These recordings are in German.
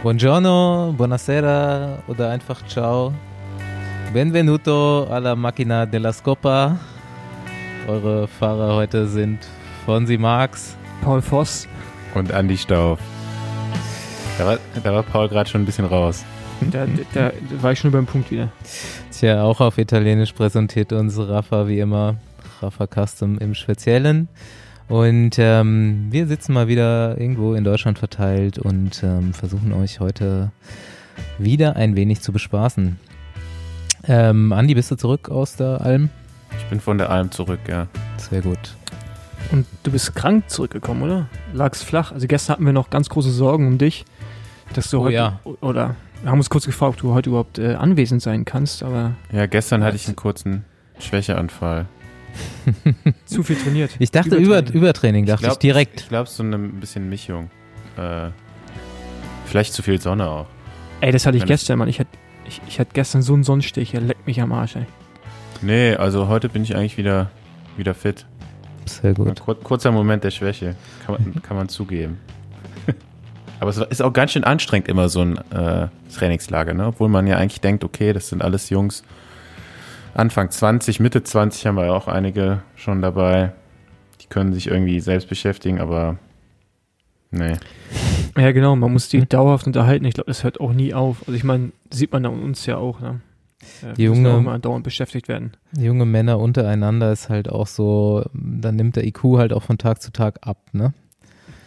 Buongiorno, buonasera oder einfach ciao. Benvenuto alla macchina della scopa. Eure Fahrer heute sind Fonsi Marx, Paul Voss und Andy Stauf. Da war, da war Paul gerade schon ein bisschen raus. Da, da, da war ich schon über den Punkt wieder. Tja, auch auf Italienisch präsentiert uns Rafa wie immer, Rafa Custom im Speziellen. Und ähm, wir sitzen mal wieder irgendwo in Deutschland verteilt und ähm, versuchen euch heute wieder ein wenig zu bespaßen. Ähm, Andi, bist du zurück aus der Alm? Ich bin von der Alm zurück, ja. Sehr gut. Und du bist krank zurückgekommen, oder? Lagst flach. Also gestern hatten wir noch ganz große Sorgen um dich, dass du Oh heute ja. oder wir haben uns kurz gefragt, ob du heute überhaupt äh, anwesend sein kannst, aber Ja, gestern hatte ich einen kurzen Schwächeanfall. zu viel trainiert. Ich dachte Übertraining, Über, Übertraining dachte ich, glaub, direkt. Ich glaube, so eine ein bisschen Mischung. Äh, vielleicht zu viel Sonne auch. Ey, das hatte ich Wenn gestern, Mann. Ich hatte ich, ich hatte gestern so einen Sonnenstich, er leckt mich am Arsch, ey. Nee, also heute bin ich eigentlich wieder, wieder fit. Sehr gut. kur kurzer Moment der Schwäche, kann man, kann man zugeben. Aber es ist auch ganz schön anstrengend immer so ein äh, Trainingslager, ne? obwohl man ja eigentlich denkt, okay, das sind alles Jungs Anfang 20, Mitte 20 haben wir ja auch einige schon dabei. Die können sich irgendwie selbst beschäftigen, aber nee. Ja, genau, man muss die Hm. dauerhaft unterhalten. Ich glaube, das hört auch nie auf. Also ich meine, sieht man an uns ja auch, ne? Die junge- auch immer dauernd beschäftigt werden. Junge Männer untereinander ist halt auch so, dann nimmt der IQ halt auch von Tag zu Tag ab, ne?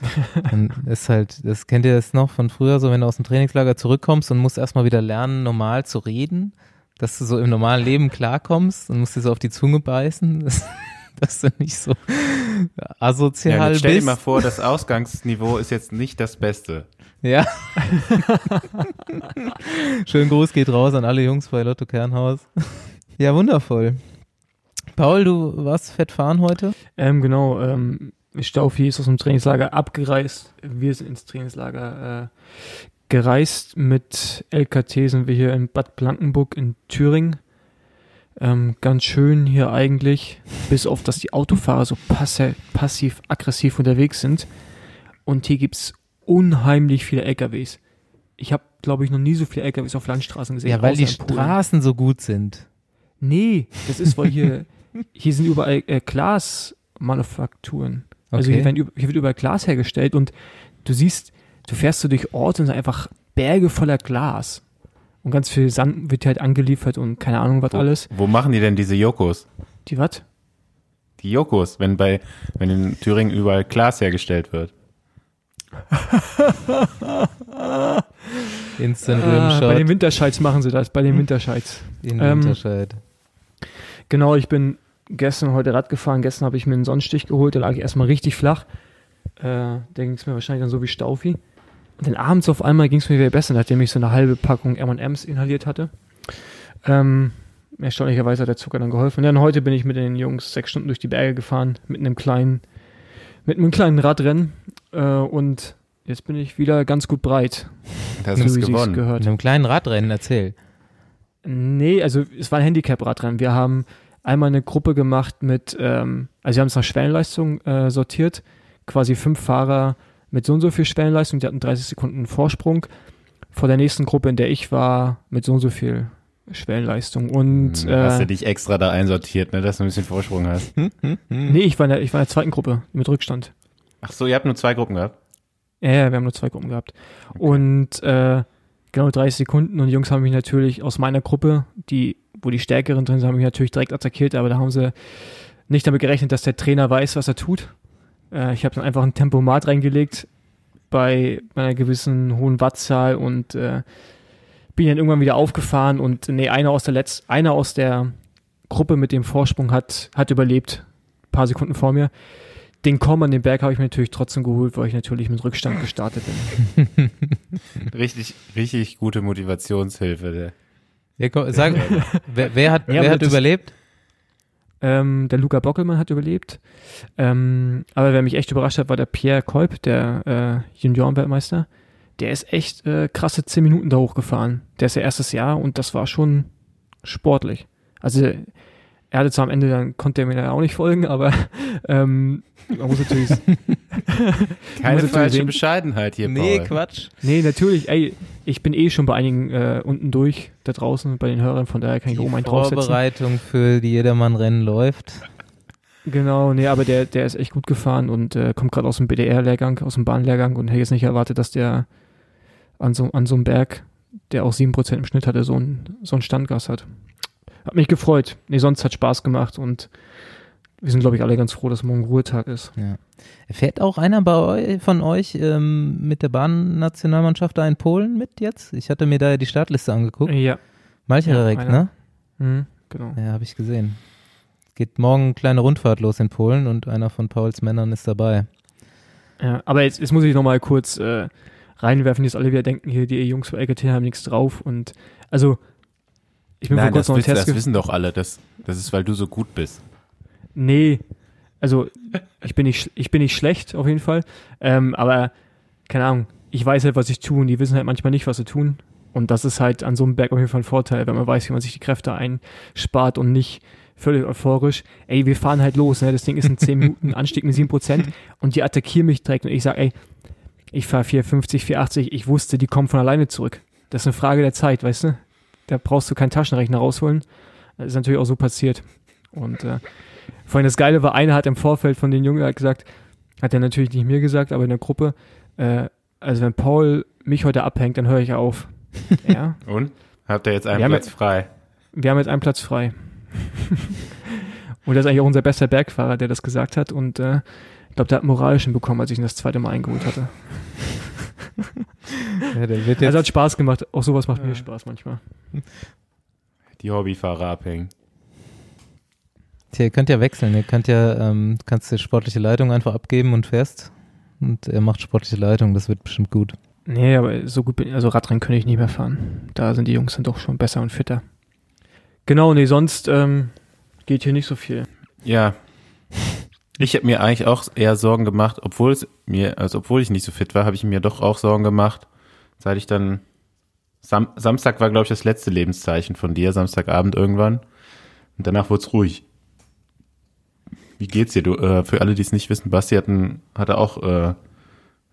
Dann ist halt, das kennt ihr das noch von früher, so wenn du aus dem Trainingslager zurückkommst und musst erstmal wieder lernen, normal zu reden, dass du so im normalen Leben klarkommst und musst dir so auf die Zunge beißen, dass, dass du nicht so asozial Ja, jetzt stell dir bist. mal vor, das Ausgangsniveau ist jetzt nicht das Beste. Ja. Schönen Gruß geht raus an alle Jungs bei Lotto Kernhaus. Ja, wundervoll. Paul, du warst fett fahren heute? Ähm, genau, ähm, Staufi ist aus dem Trainingslager abgereist. Wir sind ins Trainingslager äh, gereist. Mit LKT sind wir hier in Bad Blankenburg in Thüringen. Ähm, ganz schön hier eigentlich, bis auf, dass die Autofahrer so passi passiv-aggressiv unterwegs sind. Und hier gibt's unheimlich viele LKWs. Ich habe, glaube ich, noch nie so viele LKWs auf Landstraßen gesehen. Ja, weil die. Straßen so gut sind. Nee, das ist, weil hier, hier sind überall äh, Glasmanufakturen. Also Okay. hier, werden, hier wird überall Glas hergestellt und du siehst, du fährst so durch Orte und sind einfach Berge voller Glas. Und ganz viel Sand wird halt angeliefert und keine Ahnung was Wo, alles. wo machen die denn diese Jokos? Die was? Die Jokos, wenn bei, wenn in Thüringen überall Glas hergestellt wird. Instant Ah, bei den Winterscheids machen sie das, bei den Winterscheids. in ähm, Winterscheid. Genau, ich bin gestern heute Rad gefahren. Gestern habe ich mir einen Sonnenstich geholt, da lag ich erstmal richtig flach. Äh, da ging es mir wahrscheinlich dann so wie Staufi. Und dann abends auf einmal ging es mir wieder besser, nachdem ich so eine halbe Packung M&M's inhaliert hatte. Ähm, erstaunlicherweise hat der Zucker dann geholfen. Und heute bin ich mit den Jungs sechs Stunden durch die Berge gefahren, mit einem kleinen, mit einem kleinen Radrennen. Äh, und jetzt bin ich wieder ganz gut breit. Das so ist gewonnen. gehört. Mit einem kleinen Radrennen, erzähl. Nee, also es war ein Handicap-Radrennen. Wir haben einmal eine Gruppe gemacht mit, ähm, also wir haben es nach Schwellenleistung äh, sortiert, quasi fünf Fahrer mit so und so viel Schwellenleistung, die hatten 30 Sekunden Vorsprung vor der nächsten Gruppe, in der ich war, mit so und so viel Schwellenleistung. Und Hm, hast du äh, dich extra da einsortiert, ne, dass du ein bisschen Vorsprung hast. nee, ich war, in der, ich war in der zweiten Gruppe mit Rückstand. Ach so, ihr habt nur zwei Gruppen gehabt? Ja, ja, wir haben nur zwei Gruppen gehabt. Und äh, genau 30 Sekunden und die Jungs haben mich natürlich aus meiner Gruppe, die, wo die Stärkeren drin sind, haben mich natürlich direkt attackiert, aber da haben sie nicht damit gerechnet, dass der Trainer weiß, was er tut. Äh, ich habe dann einfach ein Tempomat reingelegt bei einer gewissen hohen Wattzahl und äh, bin dann irgendwann wieder aufgefahren und nee, einer aus der Letz einer aus der Gruppe mit dem Vorsprung hat, hat überlebt, ein paar Sekunden vor mir. Den Komm an den Berg habe ich mir natürlich trotzdem geholt, weil ich natürlich mit Rückstand gestartet bin. Richtig, richtig gute Motivationshilfe. Der. Ja, komm, sag, wer, wer hat, Ja, wer hat das- überlebt? Ähm, der Luca Bockelmann hat überlebt. Ähm, aber wer mich echt überrascht hat, war der Pierre Kolb, der äh, Juniorenweltmeister. Der ist echt äh, krasse 10 Minuten da hochgefahren. Der ist ja erstes Jahr und das war schon sportlich. Also er hatte zwar am Ende, dann konnte er mir dann auch nicht folgen, aber ähm, man muss natürlich. Keine muss falsche sehen- Bescheidenheit hier, Nee, Paul. Quatsch. Nee, natürlich, ey, ich bin eh schon bei einigen äh, unten durch, da draußen, bei den Hörern, von daher kann ich Die oben einen draufsetzen. Vorbereitung für die Jedermann-Rennen läuft. Genau, nee, aber der, der ist echt gut gefahren und äh, kommt gerade aus dem BDR-Lehrgang, aus dem Bahnlehrgang und hätte jetzt nicht erwartet, dass der an so, an so einem Berg, der auch 7% im Schnitt hatte, so ein, so ein Standgas hat. Hat mich gefreut. Nee, sonst hat Spaß gemacht und wir sind, glaube ich, alle ganz froh, dass morgen Ruhetag ist. Ja. Fährt auch einer eu von euch ähm, mit der Bahnnationalmannschaft da in Polen mit jetzt? Ich hatte mir da ja die Startliste angeguckt. Ja. Malcherek, Ja, ne? Mhm, genau. Ja, habe ich gesehen. Geht morgen eine kleine Rundfahrt los in Polen und einer von Pauls Männern ist dabei. Ja, aber jetzt, jetzt muss ich nochmal kurz äh, reinwerfen, jetzt alle wieder denken, hier, die Jungs von LKT haben nichts drauf und also ich bin vor Nein, das, kurzem wissen, Test das wissen doch alle. Das, das ist, weil du so gut bist. Nee, also ich bin nicht, ich bin nicht schlecht auf jeden Fall, ähm, aber keine Ahnung, ich weiß halt, was ich tue und die wissen halt manchmal nicht, was sie tun. Und das ist halt an so einem Berg auf jeden Fall ein Vorteil, wenn man weiß, wie man sich die Kräfte einspart und nicht völlig euphorisch. Ey, wir fahren halt los, ne? Das Ding ist in 10 Minuten Anstieg mit 7% und die attackieren mich direkt und ich sag, ey, ich fahre 450, 480, ich wusste, die kommen von alleine zurück. Das ist eine Frage der Zeit, weißt du? Da brauchst du keinen Taschenrechner rausholen. Das ist natürlich auch so passiert. Und äh, vor allem das Geile war, einer hat im Vorfeld von den Jungen gesagt, hat er natürlich nicht mir gesagt, aber in der Gruppe, äh, also wenn Paul mich heute abhängt, dann höre ich auf. ja, Und? Habt ihr jetzt einen Wir Platz frei? wir haben jetzt einen Platz frei. und das ist eigentlich auch unser bester Bergfahrer, der das gesagt hat. Und äh, ich glaube, der hat moralischen bekommen, als ich ihn das zweite Mal eingeholt hatte. Ja, der wird jetzt, Also hat Spaß gemacht. Auch sowas macht Ja. mir Spaß manchmal. Die Hobbyfahrer abhängen. Tja, ihr könnt ja wechseln. Ihr könnt ja, ähm, kannst die sportliche Leitung einfach abgeben und fährst. Und er macht sportliche Leitung, das wird bestimmt gut. Nee, aber so gut bin also Radrennen könnte ich nicht mehr fahren. Da sind die Jungs dann doch schon besser und fitter. Genau, nee, sonst ähm, geht hier nicht so viel. Ja. Ich habe mir eigentlich auch eher Sorgen gemacht, obwohl es mir, also obwohl ich nicht so fit war, habe ich mir doch auch Sorgen gemacht, seit ich dann Sam Samstag war, glaube ich, das letzte Lebenszeichen von dir, Samstagabend irgendwann. Und danach wurde es ruhig. Wie geht's dir? Du, äh, für alle, die es nicht wissen, Basti hat ein, hatte auch äh,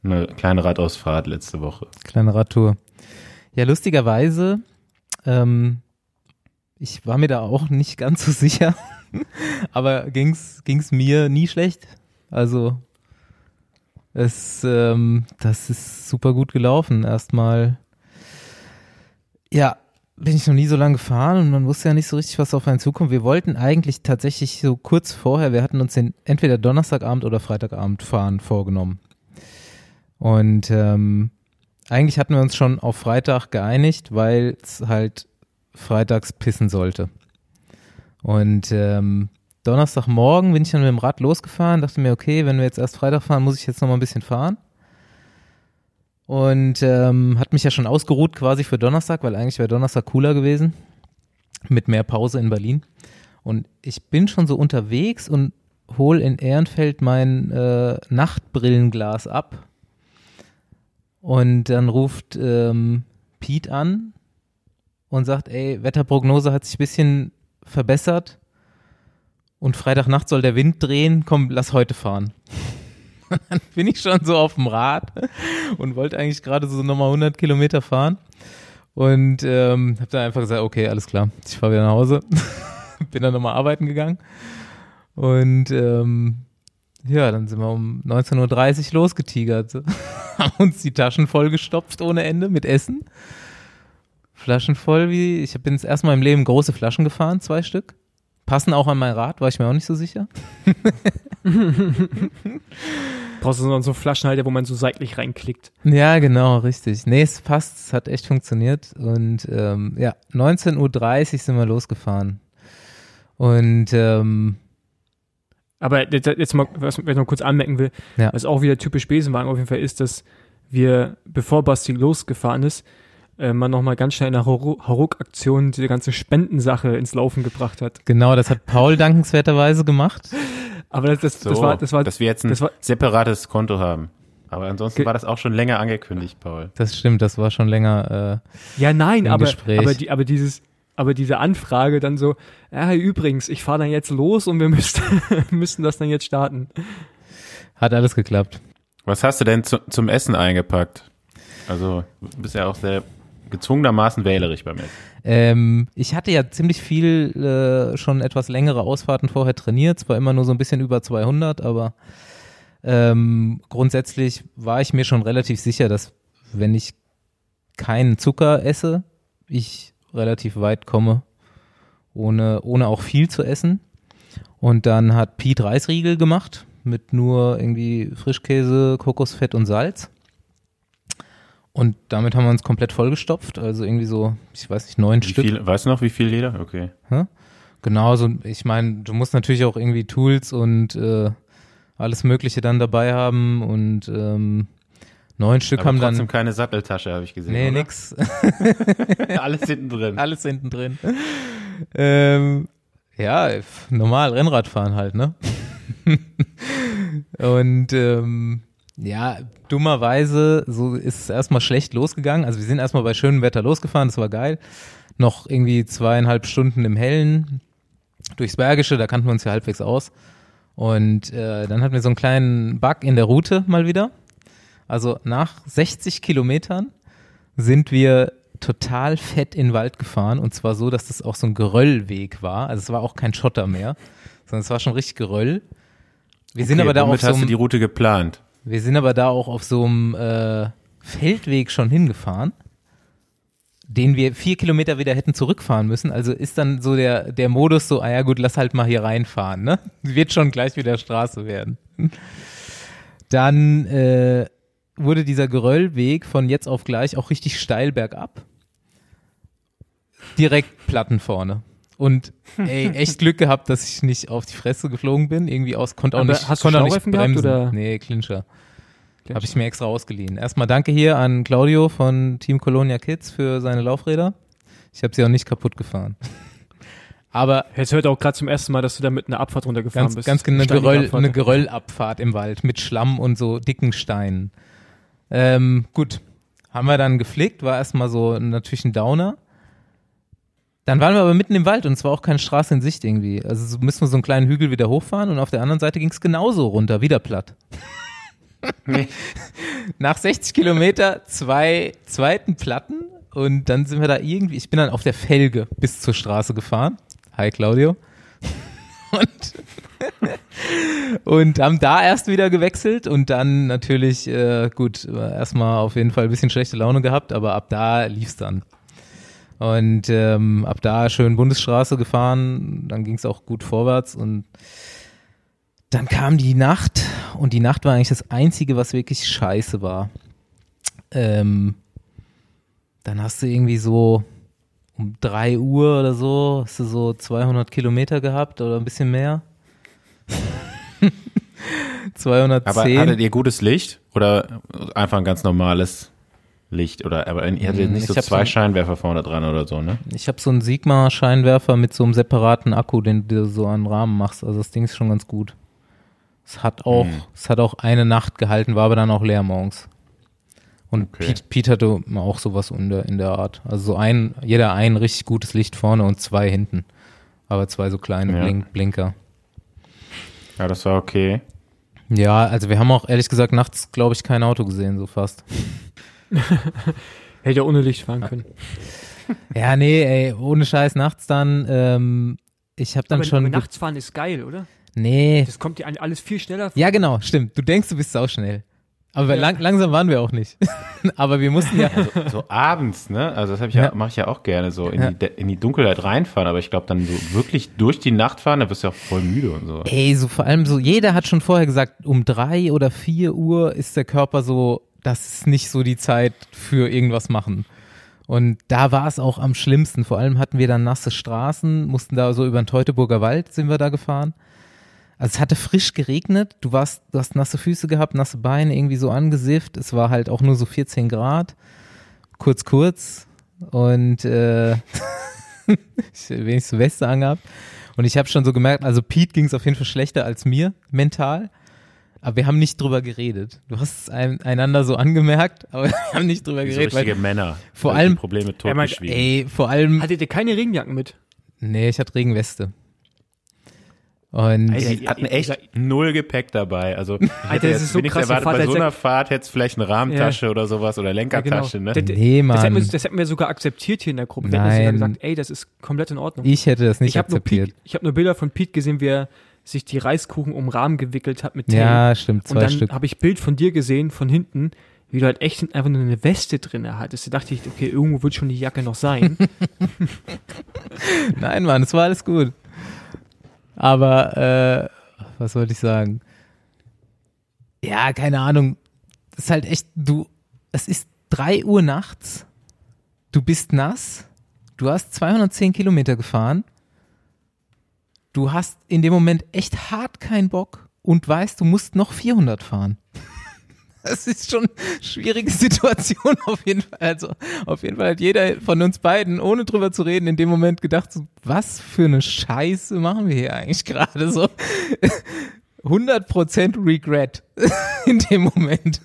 eine kleine Radausfahrt letzte Woche. Kleine Radtour. Ja, lustigerweise, ähm, ich war mir da auch nicht ganz so sicher, aber ging's ging's mir nie schlecht. Also es, ähm, das ist super gut gelaufen. Erstmal, ja, bin ich noch nie so lange gefahren und man wusste ja nicht so richtig, was auf einen zukommt. Wir wollten eigentlich tatsächlich so kurz vorher, wir hatten uns den entweder Donnerstagabend oder Freitagabend fahren vorgenommen. Und ähm, eigentlich hatten wir uns schon auf Freitag geeinigt, weil es halt freitags pissen sollte. Und ähm, Donnerstagmorgen bin ich dann mit dem Rad losgefahren, dachte mir, okay, wenn wir jetzt erst Freitag fahren, muss ich jetzt noch mal ein bisschen fahren. Und ähm, hat mich ja schon ausgeruht quasi für Donnerstag, weil eigentlich wäre Donnerstag cooler gewesen. Mit mehr Pause in Berlin. Und ich bin schon so unterwegs und hol in Ehrenfeld mein äh, Nachtbrillenglas ab. Und dann ruft ähm, Pete an und sagt, ey, Wetterprognose hat sich ein bisschen verbessert und Freitagnacht soll der Wind drehen, komm, lass heute fahren. Dann bin ich schon so auf dem Rad und wollte eigentlich gerade so nochmal 100 Kilometer fahren und ähm, habe dann einfach gesagt, okay, alles klar, ich fahre wieder nach Hause. bin dann nochmal arbeiten gegangen und ähm, ja, dann sind wir um 19.30 Uhr losgetigert. Haben uns die Taschen vollgestopft ohne Ende mit Essen. Flaschen voll wie, ich bin das erste Mal im Leben große Flaschen gefahren, zwei Stück. Passen auch an mein Rad, war ich mir auch nicht so sicher. Brauchst du so so Flaschenhalter, wo man so seitlich reinklickt. Ja, genau, richtig. Nee, es passt, es hat echt funktioniert. Und ähm, ja, 19.30 Uhr sind wir losgefahren. Und ähm, Aber jetzt, jetzt mal, was ich noch kurz anmerken will, Ja. was auch wieder typisch Besenwagen auf jeden Fall ist, dass wir, bevor Basti losgefahren ist, äh, man nochmal ganz schnell in der Haruk-Aktion diese ganze Spendensache ins Laufen gebracht hat. genau, das hat Paul dankenswerterweise gemacht. Aber das, das, So, das war, das war, dass wir jetzt ein das war- separates Konto haben. Aber ansonsten war das auch schon länger angekündigt, Paul. Das stimmt, das war schon länger. ja nein, im aber, Gespräch. aber, die, aber dieses, aber diese Anfrage dann so, ja, übrigens, ich fahre dann jetzt los und wir müssten, müssten das dann jetzt starten. Hat alles geklappt. Was hast du denn zu, zum Essen eingepackt? Also, du bist ja auch sehr gezwungenermaßen wählerisch beim Essen. Ähm, ich hatte ja ziemlich viel äh, schon etwas längere Ausfahrten vorher trainiert, zwar immer nur so ein bisschen über 200, aber ähm, grundsätzlich war ich mir schon relativ sicher, dass wenn ich keinen Zucker esse, ich relativ weit komme, ohne, ohne auch viel zu essen. Und dann hat Pete Reisriegel gemacht mit nur irgendwie Frischkäse, Kokosfett und Salz. Und damit haben wir uns komplett vollgestopft. Also irgendwie so, ich weiß nicht, neun Wie Stück. viel, weißt du noch, wie viel jeder? Okay. Genau, so, ich meine, du musst natürlich auch irgendwie Tools und äh, alles Mögliche dann dabei haben und ähm, neun Stück Aber haben trotzdem dann. keine Satteltasche, habe ich gesehen. Nee, oder? nix. Alles hinten drin. Alles hinten drin. ähm, ja, normal Rennradfahren halt, ne? und ähm, ja, dummerweise, so ist es erstmal schlecht losgegangen. Also wir sind erstmal bei schönem Wetter losgefahren, das war geil. Noch irgendwie zweieinhalb Stunden im Hellen durchs Bergische, da kannten wir uns ja halbwegs aus. Und äh, dann hatten wir so einen kleinen Bug in der Route mal wieder. Also nach 60 Kilometern sind wir total fett in den Wald gefahren und zwar so, dass das auch so ein Geröllweg war. Also es war auch kein Schotter mehr, sondern es war schon richtig Geröll. Wir sind Okay, aber da auf so hast du die einem, Route geplant? Wir sind aber da auch auf so einem äh, Feldweg schon hingefahren, den wir vier Kilometer wieder hätten zurückfahren müssen. Also ist dann so der, der Modus so, ah ja gut, lass halt mal hier reinfahren, ne? Wird schon gleich wieder Straße werden. Dann äh, wurde dieser Geröllweg von jetzt auf gleich auch richtig steil bergab. Direkt Platten vorne. Und ey, echt Glück gehabt, dass ich nicht auf die Fresse geflogen bin. Irgendwie aus, konnte auch Aber nicht, hast du konnte auch nicht Schlauchreifen gehabt, bremsen. oder? Nee, Clincher. Habe ich mir extra ausgeliehen. Erstmal danke hier an Claudio von Team Colonia Kids für seine Laufräder. Ich habe sie auch nicht kaputt gefahren. Aber Jetzt hört auch gerade zum ersten Mal, dass du da mit einer Abfahrt runtergefahren ganz, bist. ganz genau eine, Geröll, eine Geröllabfahrt im Wald mit Schlamm und so dicken Steinen. Ähm, gut, haben wir dann geflickt, war erstmal so natürlich ein Downer. Dann waren wir aber mitten im Wald und es war auch keine Straße in Sicht irgendwie. Also so müssen wir so einen kleinen Hügel wieder hochfahren und auf der anderen Seite ging es genauso runter, wieder platt. Nach 60 Kilometer zwei zweiten Platten und dann sind wir da irgendwie, ich bin dann auf der Felge bis zur Straße gefahren. Hi Claudio. Und, und haben da erst wieder gewechselt und dann natürlich, äh, gut, erstmal auf jeden Fall ein bisschen schlechte Laune gehabt, aber ab da lief's dann. Und ähm, ab da schön Bundesstraße gefahren, dann ging's auch gut vorwärts und dann kam die Nacht und die Nacht war eigentlich das Einzige, was wirklich scheiße war. Ähm, dann hast du irgendwie so um drei Uhr oder so, hast du so 200 Kilometer gehabt oder ein bisschen mehr. 210. Aber hattet ihr gutes Licht oder einfach ein ganz normales Licht? Oder aber ihr hattet Hm, nicht ich so zwei so- Scheinwerfer vorne dran oder so, ne? Ich habe so einen Sigma-Scheinwerfer mit so einem separaten Akku, den du so an den Rahmen machst. Also das Ding ist schon ganz gut. Es hat auch, Hm. es hat auch eine Nacht gehalten, war aber dann auch leer morgens. Und Okay. Pete, Pete hatte auch sowas in der, in der Art. Also so ein, jeder ein richtig gutes Licht vorne und zwei hinten. Aber zwei so kleine Ja. Blink, Blinker. Ja, das war okay. Ja, also wir haben auch ehrlich gesagt nachts, glaube ich, kein Auto gesehen, so fast. Hätte ja ohne Licht fahren können. Ja, nee, ey, ohne Scheiß nachts dann. Ähm, ich habe dann aber, schon. aber nachts fahren ist geil, oder? nee. Das kommt dir alles viel schneller vor. Ja, genau, stimmt. Du denkst, du bist sauschnell. Aber Ja. lang, langsam waren wir auch nicht. aber wir mussten ja. So abends, ne? Also das habe ich ja, Ja. mache ich ja auch gerne so in, Ja. die, in die Dunkelheit reinfahren, aber ich glaube dann so wirklich durch die Nacht fahren, da wirst du ja auch voll müde und so. Ey, so vor allem so, jeder hat schon vorher gesagt, um drei oder vier Uhr ist der Körper so, das ist nicht so die Zeit für irgendwas machen. Und da war es auch am schlimmsten. Vor allem hatten wir dann nasse Straßen, mussten da so über den Teutoburger Wald sind wir da gefahren. Also es hatte frisch geregnet, du warst, du hast nasse Füße gehabt, nasse Beine, irgendwie so angesifft. Es war halt auch nur so 14 Grad. Kurz, kurz. Und äh, ich wenig so Weste angehabt. Und ich habe schon so gemerkt, also Pete ging es auf jeden Fall schlechter als mir mental. Aber wir haben nicht drüber geredet. Du hast es ein, einander so angemerkt, aber wir haben nicht drüber So geredet. richtige Weil, Männer. vor allem- Probleme totgeschwiegen. ey, vor allem, Hattet ihr keine Regenjacken mit? nee, ich hatte Regenweste. Und Alter, Die hatten echt null Gepäck dabei. Also, ich hätte das ist so krass, der erwartet, bei so einer Fahrt hättest du vielleicht eine Rahmentasche oder sowas oder Lenkertasche, ne? Nee, Das hätten, wir, Mann. das hätten wir sogar akzeptiert hier in der Gruppe. Wir hätten sogar Nein. gesagt, ey, das ist komplett in Ordnung. ich hätte das nicht ich habe nur, akzeptiert. Pete- ich hab nur Bilder von Pete gesehen, wie er sich die Reiskuchen um Rahmen gewickelt hat mit Tape. Ja, stimmt, Und zwei dann Stück. habe ich Bild von dir gesehen, von hinten, wie du halt echt einfach nur eine Weste drin hattest. Da dachte ich, okay, irgendwo wird schon die Jacke noch sein. Nein, Mann, es war alles gut. Aber, äh, was wollte ich sagen? Ja, keine Ahnung. Das ist halt echt, du, es ist drei Uhr nachts, du bist nass, du hast 210 Kilometer gefahren, du hast in dem Moment echt hart keinen Bock und weißt, du musst noch 400 fahren. Das ist schon eine schwierige Situation auf jeden Fall. Also auf jeden Fall hat jeder von uns beiden, ohne drüber zu reden, in dem Moment gedacht, so, was für eine Scheiße machen wir hier eigentlich gerade so. 100% Regret in dem Moment.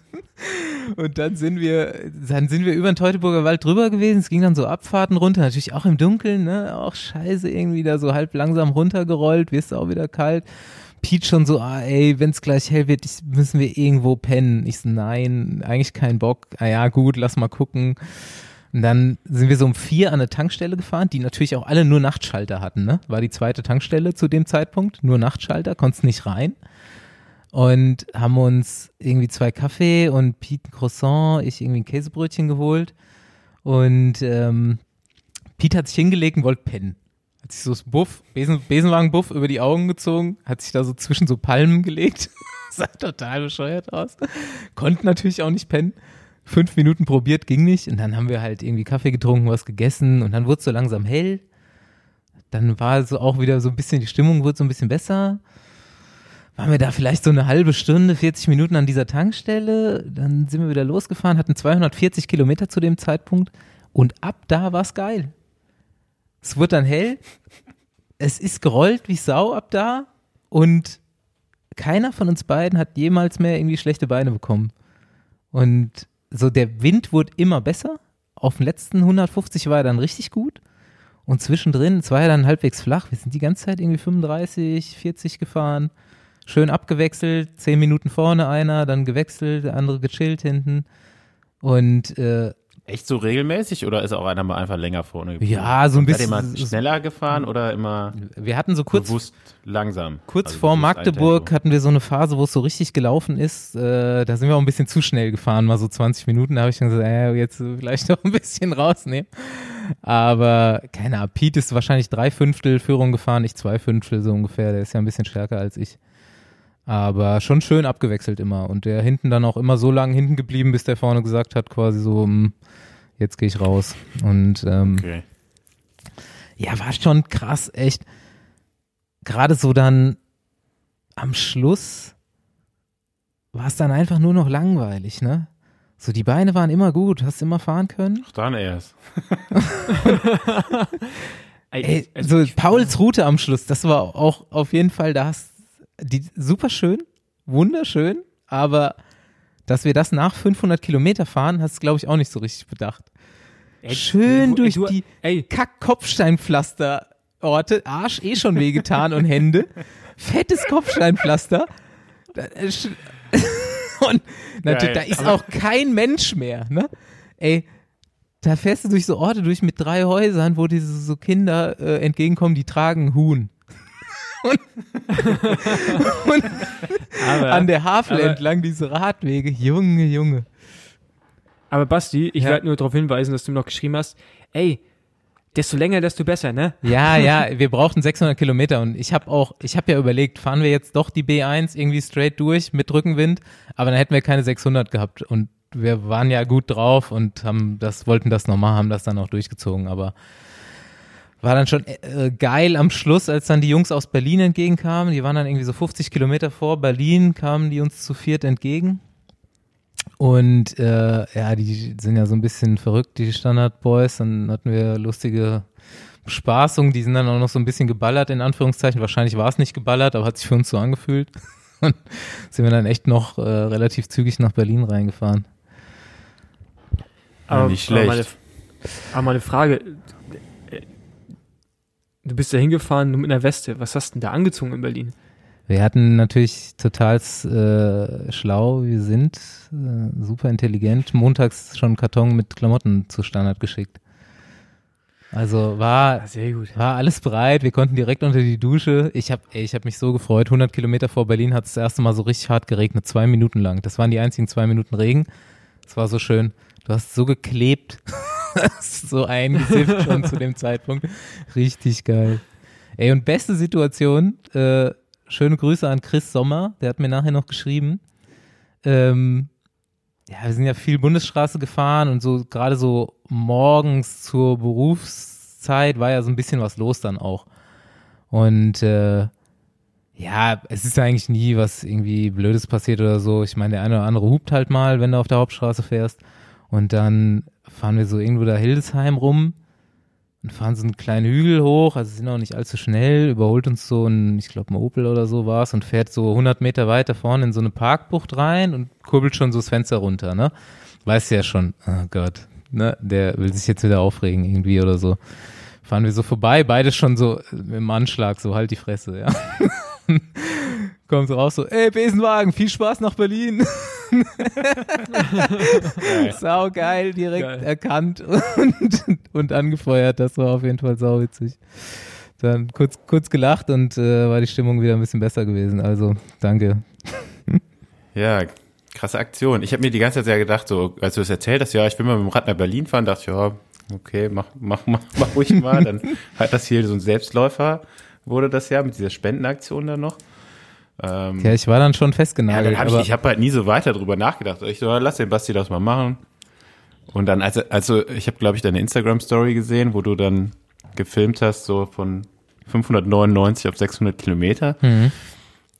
Und dann sind wir, dann sind wir über den Teutoburger Wald drüber gewesen. Es ging dann so Abfahrten runter, natürlich auch im Dunkeln, ne? Auch scheiße, irgendwie da so halb langsam runtergerollt, wirst auch wieder kalt. Pete schon so, ah, ey, wenn's gleich hell wird, ich, müssen wir irgendwo pennen. Ich so, nein, eigentlich kein Bock. Ah ja, gut, lass mal gucken. Und dann sind wir so um vier an eine Tankstelle gefahren, die natürlich auch alle nur Nachtschalter hatten, ne? War die zweite Tankstelle zu dem Zeitpunkt, nur Nachtschalter, konntest nicht rein. Und haben uns irgendwie zwei Kaffee und Pete ein Croissant, ich irgendwie ein Käsebrötchen geholt. Und ähm, Pete hat sich hingelegt und wollte pennen. Hat sich so das Buff, Besen, Besenwagen-Buff über die Augen gezogen, hat sich da so zwischen so Palmen gelegt. Sah total bescheuert aus. Konnte natürlich auch nicht pennen. Fünf Minuten probiert, ging nicht. Und dann haben wir halt irgendwie Kaffee getrunken, was gegessen und dann wurde es so langsam hell. Dann war so auch wieder so ein bisschen, die Stimmung wurde so ein bisschen besser. Waren wir da vielleicht so eine halbe Stunde, 40 Minuten an dieser Tankstelle. Dann sind wir wieder losgefahren, hatten 240 Kilometer zu dem Zeitpunkt. Und ab da war es geil. Es wurde dann hell. Es ist gerollt wie Sau ab da. Und keiner von uns beiden hat jemals mehr irgendwie schlechte Beine bekommen. Und so der Wind wurde immer besser. Auf den letzten 150 war er dann richtig gut. Und zwischendrin, es war ja dann halbwegs flach. Wir sind die ganze Zeit irgendwie 35, 40 gefahren. Schön abgewechselt. Zehn Minuten vorne einer, dann gewechselt, der andere gechillt hinten. Und äh, Echt so regelmäßig oder ist auch einer mal einfach länger vorne geblieben? ja, so ein bisschen. mal schneller gefahren oder immer Wir hatten so kurz, bewusst langsam? Kurz Also vor Magdeburg hatten wir so eine Phase, wo es so richtig gelaufen ist. Äh, da sind wir auch ein bisschen zu schnell gefahren, mal so 20 Minuten. Da habe ich dann gesagt, äh, jetzt vielleicht noch ein bisschen rausnehmen. Aber keine Ahnung, Pete ist wahrscheinlich drei Fünftel Führung gefahren, ich zwei Fünftel so ungefähr. Der ist ja ein bisschen stärker als ich. Aber schon schön abgewechselt immer. Und der hinten dann auch immer so lange hinten geblieben, bis der vorne gesagt hat, quasi so, hm, jetzt gehe ich raus. Und ähm, Okay. ja, war schon krass, echt. Gerade so dann am Schluss war es dann einfach nur noch langweilig, ne? So, die Beine waren immer gut, hast immer fahren können. Ach, dann erst. Ey, also so Pauls Route am Schluss, das war auch auf jeden Fall, da hast die super schön, wunderschön, aber dass wir das nach 500 Kilometer fahren, hast du, glaube ich, auch nicht so richtig bedacht. Ey, Schön du- durch du- die Ey, Kack-Kopfsteinpflaster-Orte, Arsch eh schon wehgetan und Hände, fettes Kopfsteinpflaster. Da- äh, Und natürlich, da Geil. ist auch kein Mensch mehr, ne? Ey, da fährst du durch so Orte durch mit drei Häusern, wo diese so Kinder äh, entgegenkommen, die tragen Huhn. Und und aber, an der Havel aber- entlang diese Radwege. Junge, Junge. aber Basti, ich Ja. werde nur darauf hinweisen, dass du noch geschrieben hast, ey, desto länger, desto besser, ne? Ja, ja, wir brauchten 600 Kilometer und ich habe auch, ich habe ja überlegt, fahren wir jetzt doch die B1 irgendwie straight durch mit Rückenwind, aber dann hätten wir keine 600 gehabt und wir waren ja gut drauf und haben das, wollten das nochmal, haben das dann auch durchgezogen, aber war dann schon äh, geil am Schluss, als dann die Jungs aus Berlin entgegenkamen, die waren dann irgendwie so 50 Kilometer vor Berlin, kamen die uns zu viert entgegen und äh, ja, die sind ja so ein bisschen verrückt, die Standard Boys. Dann hatten wir lustige Bespaßungen, die sind dann auch noch so ein bisschen geballert, in Anführungszeichen. Wahrscheinlich war es nicht geballert, aber hat sich für uns so angefühlt. Und sind wir dann echt noch äh, relativ zügig nach Berlin reingefahren. Aber, nicht aber schlecht. meine, aber meine Frage, äh, du bist da hingefahren mit einer Weste. Was hast du denn da angezogen in Berlin? Wir hatten natürlich total äh, schlau, wir sind äh, super intelligent, montags schon einen Karton mit Klamotten zu Standard geschickt. Also war, gut. war alles bereit, wir konnten direkt unter die Dusche. Ich habe ich hab mich so gefreut, 100 Kilometer vor Berlin hat es das erste Mal so richtig hart geregnet, zwei Minuten lang. Das waren die einzigen zwei Minuten Regen. Es war so schön. Du hast so geklebt, so eingesifft schon zu dem Zeitpunkt. Richtig geil. Ey, und beste Situation, äh, schöne Grüße an Chris Sommer, der hat mir nachher noch geschrieben. Ähm, ja, wir sind ja viel Bundesstraße gefahren und so gerade so morgens zur Berufszeit war ja so ein bisschen was los dann auch. Und äh, ja, es ist eigentlich nie was irgendwie Blödes passiert oder so. Ich meine, der eine oder andere hupt halt mal, wenn du auf der Hauptstraße fährst. Und dann fahren wir so irgendwo da Hildesheim rum und fahren so einen kleinen Hügel hoch, also sind auch nicht allzu schnell, überholt uns so ein, ich glaube ein Opel oder so war es und fährt so 100 Meter weiter vorne in so eine Parkbucht rein und kurbelt schon so das Fenster runter, ne? Weißt ja schon, oh Gott, ne? Der will sich jetzt wieder aufregen irgendwie oder so. Fahren wir so vorbei, beide schon so im Anschlag, so halt die Fresse, ja. Kommt so raus so, ey Besenwagen, viel Spaß nach Berlin. sau geil, direkt Geil. erkannt und, und angefeuert. Das war auf jeden Fall sau witzig. Dann kurz, kurz gelacht und äh, war die Stimmung wieder ein bisschen besser gewesen. Also danke. Ja, krasse Aktion. Ich habe mir die ganze Zeit ja gedacht, so, als du es erzählt hast, ja, ich will mal mit dem Rad nach Berlin fahren, dachte ich, ja, okay, mach, mach, mach, mach ruhig mal. Dann hat das hier so ein Selbstläufer, wurde das ja mit dieser Spendenaktion dann noch. Ähm, Ja, ich war dann schon ja, festgenagelt. dann hab ich, ich habe halt nie so weiter drüber nachgedacht. Ich so, ja, lass den Basti das mal machen. Und dann, also, also ich habe, glaube ich, deine Instagram-Story gesehen, wo du dann gefilmt hast, so von 599 auf 600 Kilometer. Mhm.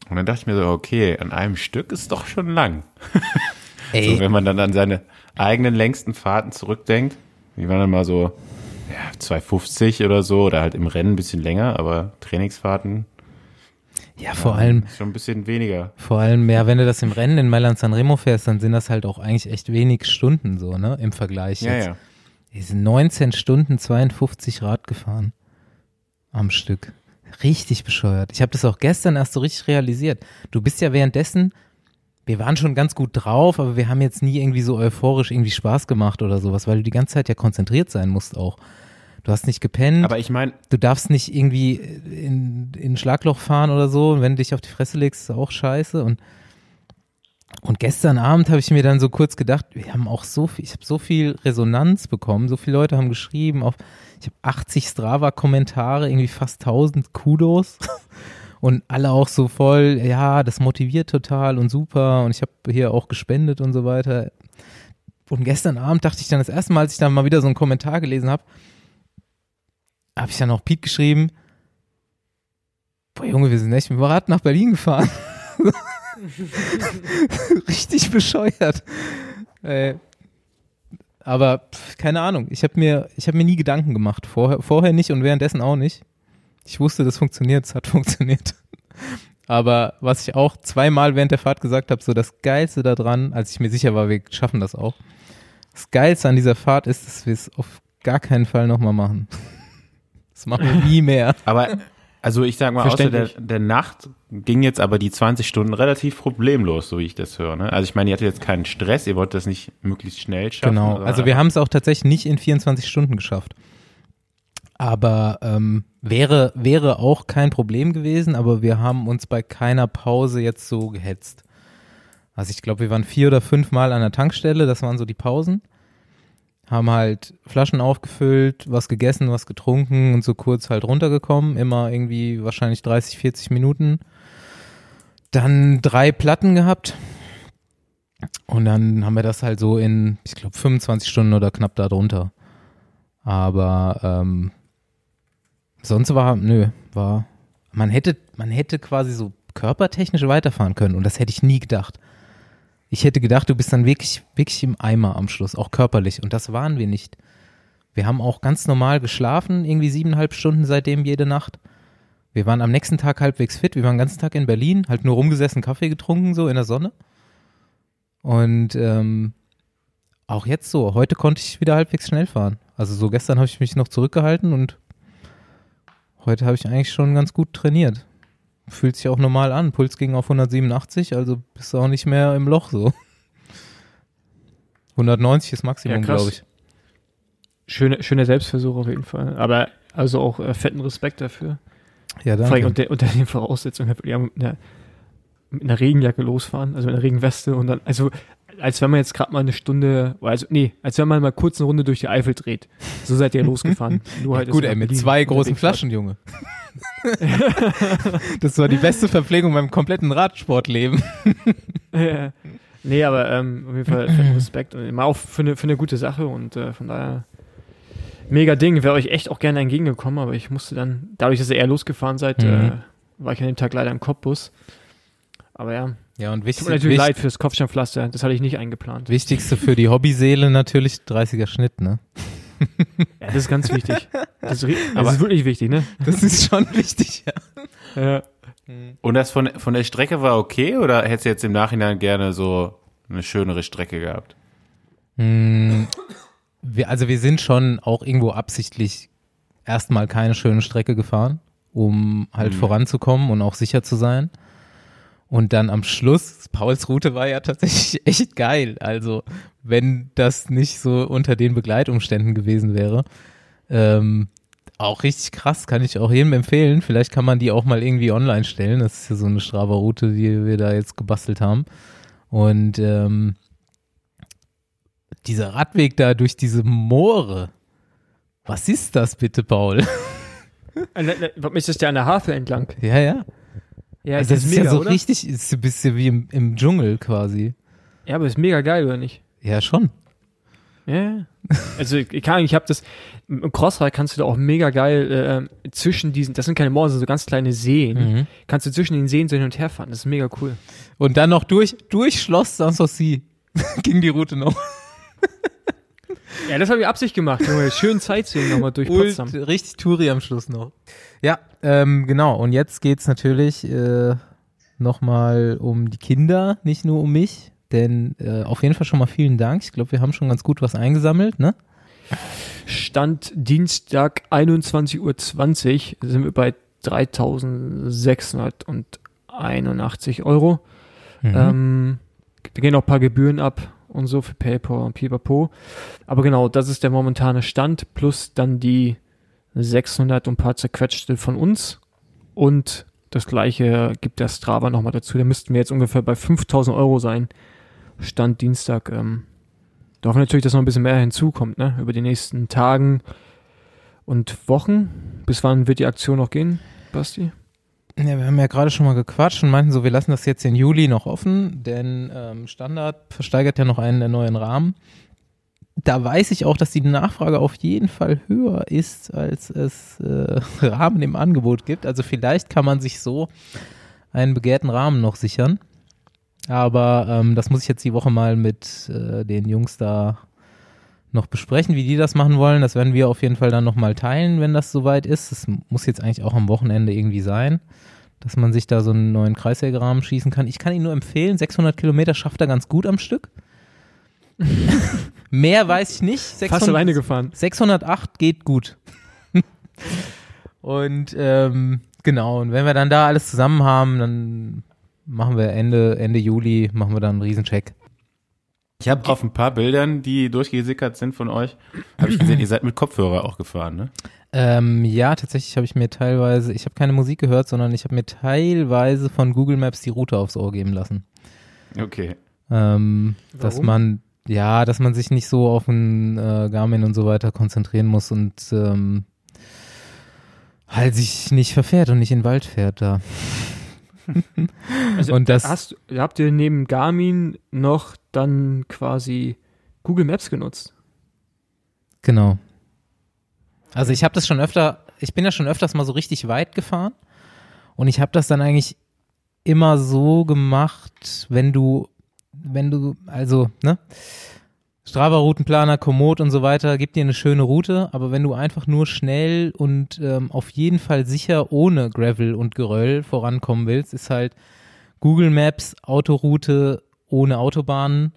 Und dann dachte ich mir so, okay, an einem Stück ist doch schon lang. ey, So, wenn man dann an seine eigenen längsten Fahrten zurückdenkt, die waren dann mal so ja, 250 oder so oder halt im Rennen ein bisschen länger, aber Trainingsfahrten ja, vor allem, schon ein bisschen weniger. vor allem, ja, wenn du das im Rennen in Mailand San Remo fährst, dann sind das halt auch eigentlich echt wenig Stunden so, ne, im Vergleich Ja, jetzt. ja. Die sind 19 Stunden 52 Rad gefahren. Am Stück. Richtig bescheuert. Ich habe das auch gestern erst so richtig realisiert. Du bist ja währenddessen, wir waren schon ganz gut drauf, aber wir haben jetzt nie irgendwie so euphorisch irgendwie Spaß gemacht oder sowas, weil du die ganze Zeit ja konzentriert sein musst auch. Du hast nicht gepennt, Aber ich meine, du darfst nicht irgendwie in, in ein Schlagloch fahren oder so. Und wenn du dich auf die Fresse legst, ist auch scheiße. Und, und gestern Abend habe ich mir dann so kurz gedacht, wir haben auch so viel, ich habe so viel Resonanz bekommen, so viele Leute haben geschrieben, auf, ich habe 80 Strava-Kommentare, irgendwie fast 1000 Kudos. Und alle auch so voll, ja, das motiviert total und super. Und ich habe hier auch gespendet und so weiter. Und gestern Abend dachte ich dann das erste Mal, als ich dann mal wieder so einen Kommentar gelesen habe, habe ich dann auch Pete geschrieben, boah Junge, wir sind echt mit dem Rad nach Berlin gefahren. Richtig bescheuert. Äh, aber pf, keine Ahnung, ich habe mir, ich hab mir nie Gedanken gemacht. Vorher, vorher nicht und währenddessen auch nicht. Ich wusste, das funktioniert, es hat funktioniert. Aber was ich auch zweimal während der Fahrt gesagt habe, so das Geilste daran, als ich mir sicher war, wir schaffen das auch. Das Geilste an dieser Fahrt ist, dass wir es auf gar keinen Fall nochmal machen. Das machen wir nie mehr. aber also ich sag mal, außer der, der Nacht ging jetzt aber die 20 Stunden relativ problemlos, so wie ich das höre. Ne? Also ich meine, ihr hattet jetzt keinen Stress, ihr wollt das nicht möglichst schnell schaffen. Genau. Also wir haben es auch tatsächlich nicht in 24 Stunden geschafft. Aber ähm, wäre, wäre auch kein Problem gewesen, aber wir haben uns bei keiner Pause jetzt so gehetzt. Also ich glaube, wir waren vier oder fünf Mal an der Tankstelle, das waren so die Pausen. Haben halt Flaschen aufgefüllt, was gegessen, was getrunken und so kurz halt runtergekommen. Immer irgendwie wahrscheinlich 30, 40 Minuten. Dann drei Platten gehabt. Und dann haben wir das halt so in, ich glaube, 25 Stunden oder knapp da drunter. Aber ähm, sonst war, nö, war, man hätte, man hätte quasi so körpertechnisch weiterfahren können und das hätte ich nie gedacht. Ich hätte gedacht, du bist dann wirklich, wirklich im Eimer am Schluss, auch körperlich und das waren wir nicht. Wir haben auch ganz normal geschlafen, irgendwie siebeneinhalb Stunden seitdem jede Nacht Wir waren am nächsten Tag halbwegs fit. Wir waren den ganzen Tag in Berlin, halt nur rumgesessen, Kaffee getrunken, so in der Sonne. Und ähm, auch jetzt so, heute konnte ich wieder halbwegs schnell fahren. Also so gestern habe ich mich noch zurückgehalten und heute habe ich eigentlich schon ganz gut trainiert. Fühlt sich auch normal an. Puls ging auf 187, also bist du auch nicht mehr im Loch so. 190 ist Maximum, Ja, glaube ich. Schöne, schöner Selbstversuch auf jeden Fall. Aber also auch äh, fetten Respekt dafür. Ja, Vor allem danke. unter, unter den Voraussetzungen ja, mit, einer, mit einer Regenjacke losfahren, also mit einer Regenweste und dann, also als wenn man jetzt gerade mal eine Stunde, also nee, als wenn man mal kurz eine Runde durch die Eifel dreht. So seid ihr losgefahren. Nur halt, dass Gut, ey, mit zwei großen. Flaschen, Junge. das war die beste Verpflegung in meinem kompletten Radsportleben. Ja. nee, aber ähm, auf jeden Fall Respekt und immer auch für eine, für eine gute Sache und äh, von daher mega Ding. Wäre euch echt auch gerne entgegengekommen, aber ich musste dann, dadurch, dass ihr eher losgefahren seid, Mhm. äh, war ich an dem Tag leider im Kopfbus. Aber ja, Ja, und tut wichtig, mir natürlich wichtig, leid fürs Kopfsteinpflaster, das hatte ich nicht eingeplant. wichtigste für die Hobbyseele natürlich 30er Schnitt, ne? Ja, das ist ganz wichtig. Das ist, ri- das Aber- ist wirklich wichtig, ne? Das ist schon wichtig, ja. Ja. Und das von, von der Strecke war okay oder hättest du jetzt im Nachhinein gerne so eine schönere Strecke gehabt? Hm, wir, also wir sind schon auch irgendwo absichtlich erstmal keine schöne Strecke gefahren, um halt Mhm. voranzukommen und auch sicher zu sein. Und dann am Schluss, Pauls Route war ja tatsächlich echt geil. Also wenn das nicht so unter den Begleitumständen gewesen wäre, ähm, auch richtig krass, kann ich auch jedem empfehlen. Vielleicht kann man die auch mal irgendwie online stellen. Das ist ja so eine Strava-Route, die wir da jetzt gebastelt haben. Und ähm, dieser Radweg da durch diese Moore. Was ist das bitte, Paul? Äh, ne, ne, Warum ist das ja an der Havel entlang? ja, ja. Ja, also das ist ja so oder? richtig, ist ein bisschen wie im, im Dschungel quasi. Ja, aber ist mega geil, oder nicht? Ja, schon. Ja. Also ich kann, ich habe das im Crossrad kannst du da auch mega geil äh, zwischen diesen, das sind keine Moore, das sind so ganz kleine Seen. Mhm. Kannst du zwischen den Seen so hin und her fahren. Das ist mega cool. Und dann noch durch, durch Schloss Sanssouci ging die Route noch. Ja, das habe ich Absicht gemacht, Junge. Schön Sightseeing nochmal durch Und Potsdam. richtig Touri am Schluss noch. Ja, ähm, genau. Und jetzt geht's natürlich äh, nochmal um die Kinder, nicht nur um mich. Denn äh, auf jeden Fall schon mal vielen Dank. Ich glaube, wir haben schon ganz gut was eingesammelt, ne? Stand Dienstag 21.20 Uhr sind wir bei 3.681 Euro. Mhm. Ähm, da gehen auch ein paar Gebühren ab und so für PayPal und Pipapo. Aber genau, das ist der momentane Stand, plus dann die 600 und ein paar zerquetschte von uns. Und das gleiche gibt der Strava nochmal dazu. Da müssten wir jetzt ungefähr bei 5000 Euro sein. Stand Dienstag. Ähm, da hoffen natürlich, dass noch ein bisschen mehr hinzukommt, ne? Über die nächsten Tagen und Wochen. Bis wann wird die Aktion noch gehen, Basti? Ja, wir haben ja gerade schon mal gequatscht und meinten so, wir lassen das jetzt in Juli noch offen, denn ähm, Standard versteigert ja noch einen der neuen Rahmen. Da weiß ich auch, dass die Nachfrage auf jeden Fall höher ist, als es äh, Rahmen im Angebot gibt. Also vielleicht kann man sich so einen begehrten Rahmen noch sichern. Aber ähm, das muss ich jetzt die Woche mal mit äh, den Jungs da noch besprechen, wie die das machen wollen. Das werden wir auf jeden Fall dann nochmal teilen, wenn das soweit ist. Das muss jetzt eigentlich auch am Wochenende irgendwie sein, dass man sich da so einen neuen Kreissägerahmen schießen kann. Ich kann ihn nur empfehlen, 600 Kilometer schafft er ganz gut am Stück. Mehr weiß ich nicht. 600, Fast alleine gefahren. 608 geht gut. und ähm, genau, und wenn wir dann da alles zusammen haben, dann machen wir Ende, Ende Juli, machen wir dann einen Riesencheck. Ich habe auf ein paar Bildern, die durchgesickert sind von euch, habe ich gesehen, ihr seid mit Kopfhörer auch gefahren, ne? Ähm, ja, tatsächlich habe ich mir teilweise, ich habe keine Musik gehört, sondern ich habe mir teilweise von Google Maps die Route aufs Ohr geben lassen. Okay. Ähm, dass man, ja, dass man sich nicht so auf ein äh, Garmin und so weiter konzentrieren muss und ähm, halt sich nicht verfährt und nicht in den Wald fährt da. Also Und das- hast, habt ihr neben Garmin noch dann quasi Google Maps genutzt? Genau. Also ich habe das schon öfter, ich bin ja schon öfters mal so richtig weit gefahren und ich habe das dann eigentlich immer so gemacht, wenn du, wenn du, also, ne? Strava-Routenplaner, Komoot und so weiter gibt dir eine schöne Route, aber wenn du einfach nur schnell und ähm, auf jeden Fall sicher ohne Gravel und Geröll vorankommen willst, ist halt Google Maps, Autoroute ohne Autobahnen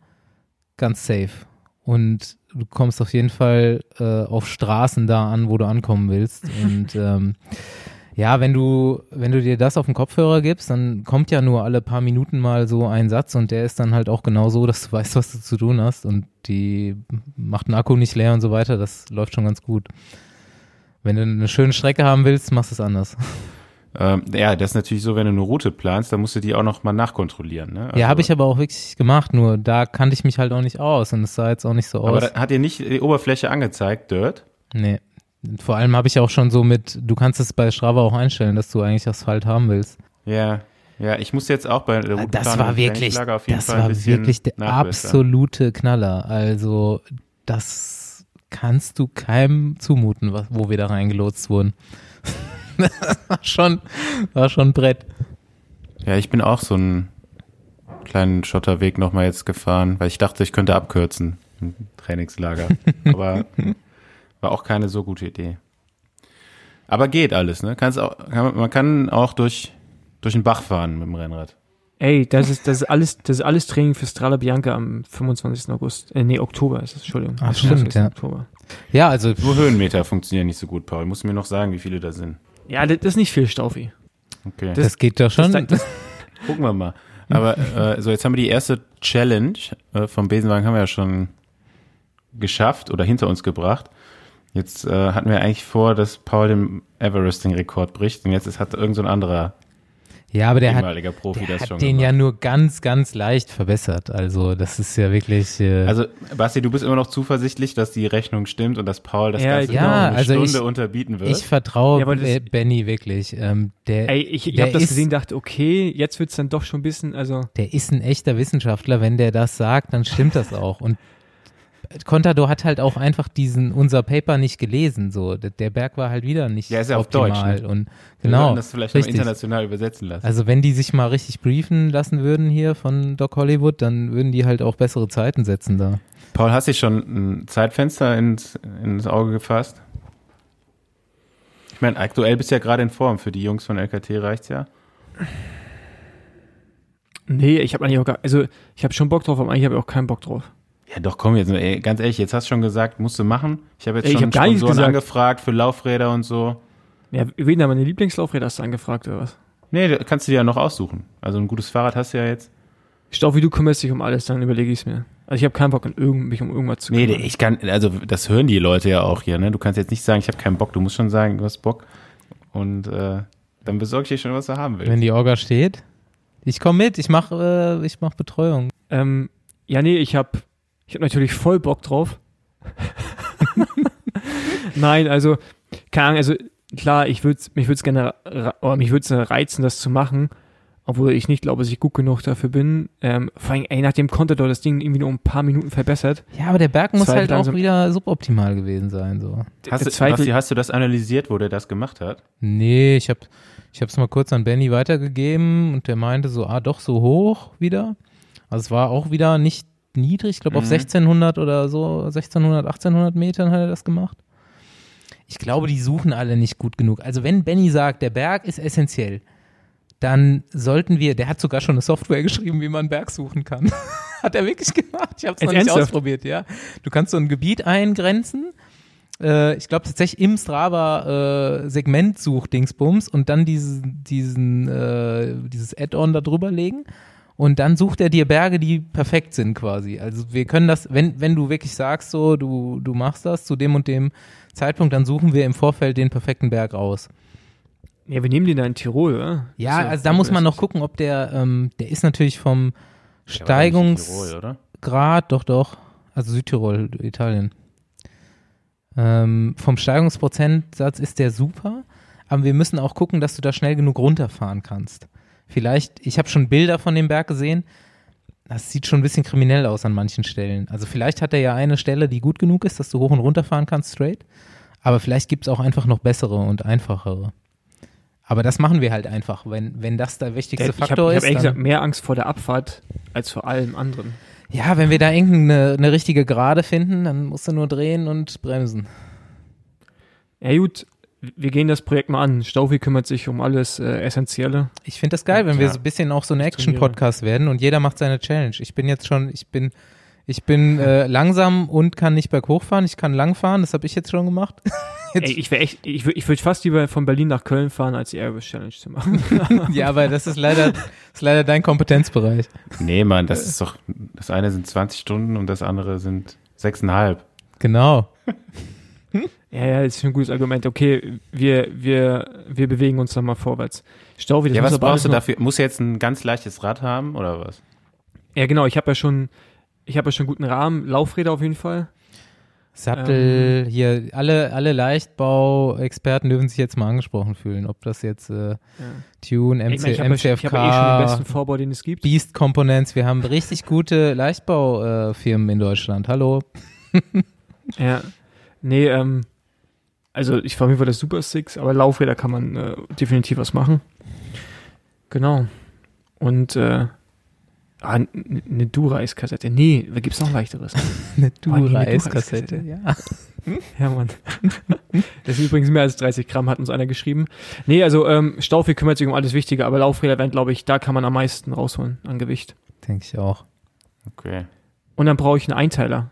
ganz safe. Und du kommst auf jeden Fall äh, auf Straßen da an, wo du ankommen willst. Und ähm, ja, wenn du, wenn du dir das auf den Kopfhörer gibst, dann kommt ja nur alle paar Minuten mal so ein Satz und der ist dann halt auch genau so, dass du weißt, was du zu tun hast und die macht den Akku nicht leer und so weiter. Das läuft schon ganz gut. Wenn du eine schöne Strecke haben willst, machst du es anders. Ähm, ja, das ist natürlich so, wenn du eine Route planst, dann musst du die auch noch mal nachkontrollieren. Ne? Also, ja, habe ich aber auch wirklich gemacht, nur da kannte ich mich halt auch nicht aus und es sah jetzt auch nicht so aus. Aber hat dir nicht die Oberfläche angezeigt, Dirt? Nee. Vor allem habe ich auch schon so mit, du kannst es bei Strava auch einstellen, dass du eigentlich Asphalt haben willst. Ja, ja, ich muss jetzt auch bei der Routenplanung das war wirklich, auf jeden das Fall war wirklich der absolute Knaller. Also das kannst du keinem zumuten, wo wir da reingelotst wurden. Das war schon, war schon ein Brett. Ja, ich bin auch so einen kleinen Schotterweg nochmal jetzt gefahren, weil ich dachte, ich könnte abkürzen im Trainingslager. Aber war auch keine so gute Idee. Aber geht alles, ne? Kann's auch, kann, man kann auch durch, durch den Bach fahren mit dem Rennrad. Ey, das ist, das ist alles, das ist alles Training für Strala Bianca am 25. August. Äh, nee, Oktober ist es, Entschuldigung. Ach, stimmt, ja. Oktober. Ja, also. Nur Höhenmeter funktionieren nicht so gut, Paul. Musst du mir noch sagen, wie viele da sind. Ja, das ist nicht viel, Staufi. Okay. Das, das geht doch schon. Das, das, gucken wir mal. Aber äh, so, jetzt haben wir die erste Challenge äh, vom Besenwagen haben wir ja schon geschafft oder hinter uns gebracht. Jetzt äh, hatten wir eigentlich vor, dass Paul den Everesting-Rekord bricht und jetzt ist, hat irgend so ein anderer ja, aber der hat, Profi der hat den gemacht. ja nur ganz, ganz leicht verbessert. Also das ist ja wirklich. Äh also Basti, du bist immer noch zuversichtlich, dass die Rechnung stimmt und dass Paul das ja, Ganze ja, eine also Stunde ich, unterbieten wird. Ich vertraue ja, Benny wirklich. Ähm, der, ey, ich, ich habe das gesehen, dachte, okay, jetzt wird's dann doch schon ein bisschen. Also der ist ein echter Wissenschaftler. Wenn der das sagt, dann stimmt das auch. Und Contador hat halt auch einfach diesen unser Paper nicht gelesen. So, der Berg war halt wieder nicht ja, ist ja auf Deutsch. Ne? Und genau. Wir das vielleicht richtig. international übersetzen lassen. Also wenn die sich mal richtig briefen lassen würden hier von Doc Hollywood, dann würden die halt auch bessere Zeiten setzen da. Paul, hast du schon ein Zeitfenster ins, ins Auge gefasst? Ich meine, aktuell bist du ja gerade in Form. Für die Jungs von LKT reicht's ja. Nee, ich habe eigentlich auch gar, also ich habe schon Bock drauf, aber eigentlich habe ich auch keinen Bock drauf. Ja, doch, komm jetzt, ey, ganz ehrlich, jetzt hast du schon gesagt, musst du machen. Ich habe jetzt ey, schon hab Sponsoren angefragt für Laufräder und so. Ja, wen da meine Lieblingslaufräder hast du angefragt oder was? Nee, kannst du dir ja noch aussuchen. Also ein gutes Fahrrad hast du ja jetzt. Ich glaube, wie du kümmerst dich um alles, dann überlege ich es mir. Also ich habe keinen Bock, mich um irgendwas zu kümmern. Nee, ich kann, also das hören die Leute ja auch hier, ne? Du kannst jetzt nicht sagen, ich habe keinen Bock, du musst schon sagen, du hast Bock. Und äh, dann besorge ich dir schon, was du haben willst. Wenn die Orga steht. Ich komme mit, ich mache äh, mach Betreuung. Ähm, ja, nee, ich habe ich habe natürlich voll Bock drauf. Nein, also, keine Ahnung, also klar, ich würde mich würde es gerne, oder mich würde es reizen, das zu machen, obwohl ich nicht glaube, dass ich gut genug dafür bin. Ähm, vor allem, ey, nach dem Contador das Ding irgendwie nur um ein paar Minuten verbessert. Ja, aber der Berg muss halt auch wieder suboptimal gewesen sein, so. Hast, du, Basti, hast du das analysiert, wo der das gemacht hat? Nee, ich habe ich es mal kurz an Benny weitergegeben und der meinte so, ah, doch so hoch wieder. Also es war auch wieder nicht niedrig, ich glaube mhm. auf 1600 oder so, 1600, 1800 Metern hat er das gemacht. Ich glaube, die suchen alle nicht gut genug. Also wenn Benny sagt, der Berg ist essentiell, dann sollten wir, der hat sogar schon eine Software geschrieben, wie man Berg suchen kann. hat er wirklich gemacht. Ich habe es noch nicht ausprobiert, ja. Du kannst so ein Gebiet eingrenzen. Äh, ich glaube tatsächlich im Strava äh, Segmentsuch-Dingsbums und dann diesen, diesen, äh, dieses Add-on da drüber legen und dann sucht er dir Berge, die perfekt sind quasi. Also wir können das, wenn, wenn du wirklich sagst, so, du, du machst das zu dem und dem Zeitpunkt, dann suchen wir im Vorfeld den perfekten Berg raus. Ja, wir nehmen den da in Tirol, oder? Ja, also da muss man noch gucken, ob der, ähm, der ist natürlich vom Steigungsgrad, doch, doch, also Südtirol, Italien. Ähm, vom Steigungsprozentsatz ist der super, aber wir müssen auch gucken, dass du da schnell genug runterfahren kannst. Vielleicht, ich habe schon Bilder von dem Berg gesehen. Das sieht schon ein bisschen kriminell aus an manchen Stellen. Also vielleicht hat er ja eine Stelle, die gut genug ist, dass du hoch und runter fahren kannst straight. Aber vielleicht gibt es auch einfach noch bessere und einfachere. Aber das machen wir halt einfach, wenn, wenn das der wichtigste ich Faktor hab, ist. Ich habe ehrlich gesagt mehr Angst vor der Abfahrt als vor allem anderen. Ja, wenn wir da irgendeine eine richtige Gerade finden, dann musst du nur drehen und bremsen. Ja gut, wir gehen das Projekt mal an. Staufi kümmert sich um alles äh, Essentielle. Ich finde das geil, wenn wir Ja. so ein bisschen auch so ein. Action-Podcast werden und jeder macht seine Challenge. Ich bin jetzt schon, ich bin, ich bin äh, langsam und kann nicht berghoch fahren. Ich kann lang fahren, das habe ich jetzt schon gemacht. Jetzt, Ey, ich wäre echt, ich würde ich würd fast lieber von Berlin nach Köln fahren, als die Airbus Challenge zu machen. ja, aber das ist leider, das ist leider dein Kompetenzbereich. Nee, Mann, das ist doch, das eine sind 20 Stunden und das andere sind sechseinhalb. Genau. Ja, ja, das ist ein gutes Argument. Okay, wir, wir, wir bewegen uns dann mal vorwärts. Staufi, das Ja, muss was brauchst du dafür? Muss er jetzt ein ganz leichtes Rad haben oder was? Ja, genau, ich habe ja schon, ich habe ja schon guten Rahmen, Laufräder auf jeden Fall. Sattel, hier, alle, alle Leichtbau-Experten dürfen sich jetzt mal angesprochen fühlen, ob das jetzt äh, Ja. Tune, ich MC, ich habe ja, schon- ich hab ja eh schon den besten MCFK, Vorbau, den es gibt. Beast Components. Wir haben richtig gute Leichtbaufirmen in Deutschland. Hallo. Ja. Nee, ähm, also ich fahre mir das Super Six, aber Laufräder kann man äh, definitiv was machen. Genau. Und äh, ah, eine Dura-Kassette. Nee, da gibt's noch leichteres. Eine Ah. Dura-Kassette. Ja. ja, Mann. Das ist übrigens mehr als 30 Gramm, hat uns einer geschrieben. Nee, also ähm, Staufi kümmert sich um alles Wichtige, aber Laufräder werden, glaube ich, da kann man am meisten rausholen an Gewicht. Denke ich auch. Okay. Und dann brauche ich einen Einteiler.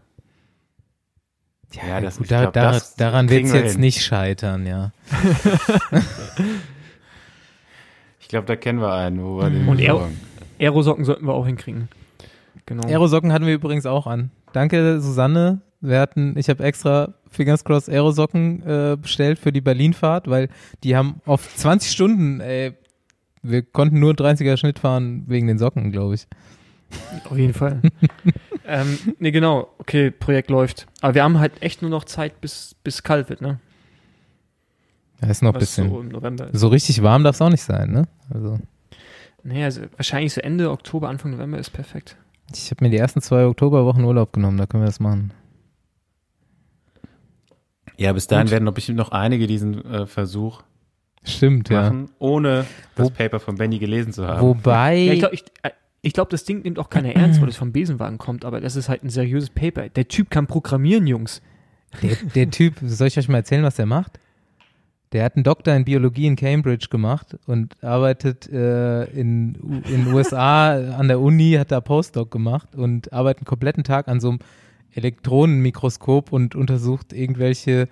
Ja, das- gut, da, glaub, da, das daran wird es wir jetzt hin. nicht scheitern, ja. Ich glaube, da kennen wir einen, wo wir den Und er- besorgen. Aerosocken sollten wir auch hinkriegen. Genau. Aerosocken hatten wir übrigens auch an. Danke, Susanne. Wir hatten, ich habe extra Fingers Cross Aerosocken äh, bestellt für die Berlinfahrt, weil die haben auf 20 Stunden, ey, wir konnten nur 30er Schnitt fahren wegen den Socken, glaube ich. Auf jeden Fall. ähm, nee, genau. Okay, Projekt läuft. Aber wir haben halt echt nur noch Zeit, bis, bis kalt wird, ne? Da ist noch ein bisschen. so im November ist. So richtig warm darf es auch nicht sein, ne? Also, Nee, also wahrscheinlich so Ende Oktober, Anfang November ist perfekt. ich habe mir die ersten zwei Oktoberwochen Urlaub genommen, da können wir das machen. Ja, bis dahin Gut. werden doch bestimmt noch einige diesen äh, Versuch Stimmt, ja. machen, ohne das Wo- Paper von Benny gelesen zu haben. Wobei, Ja, ich glaube, ich, äh, ich glaub, das Ding nimmt auch keiner ernst, weil das vom Besenwagen kommt, aber das ist halt ein seriöses Paper. Der Typ kann programmieren, Jungs. der, der Typ, soll ich euch mal erzählen, was der macht? Der hat einen Doktor in Biologie in Cambridge gemacht und arbeitet äh, in in USA an der Uni, hat da Postdoc gemacht und arbeitet einen kompletten Tag an so einem Elektronenmikroskop und untersucht irgendwelche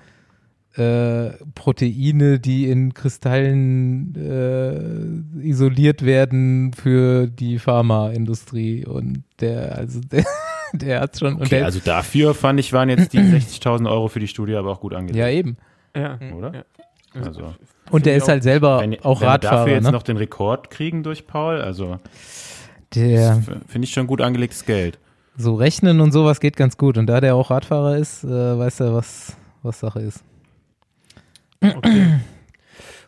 äh, Proteine, die in Kristallen äh, isoliert werden für die Pharmaindustrie und der, also der, der hat schon und okay, der, also dafür fand ich, waren jetzt die 60.000 Euro für die Studie aber auch gut angelegt. ja eben. Ja. Oder? Ja. Also, Und der ist halt selber wenn, auch wenn wir dafür Radfahrer, jetzt ne? noch den Rekord kriegen durch Paul, also Der finde ich schon gut angelegtes Geld. so rechnen und sowas geht ganz gut. Und da der auch Radfahrer ist, äh, weiß er, was, was Sache ist. Okay.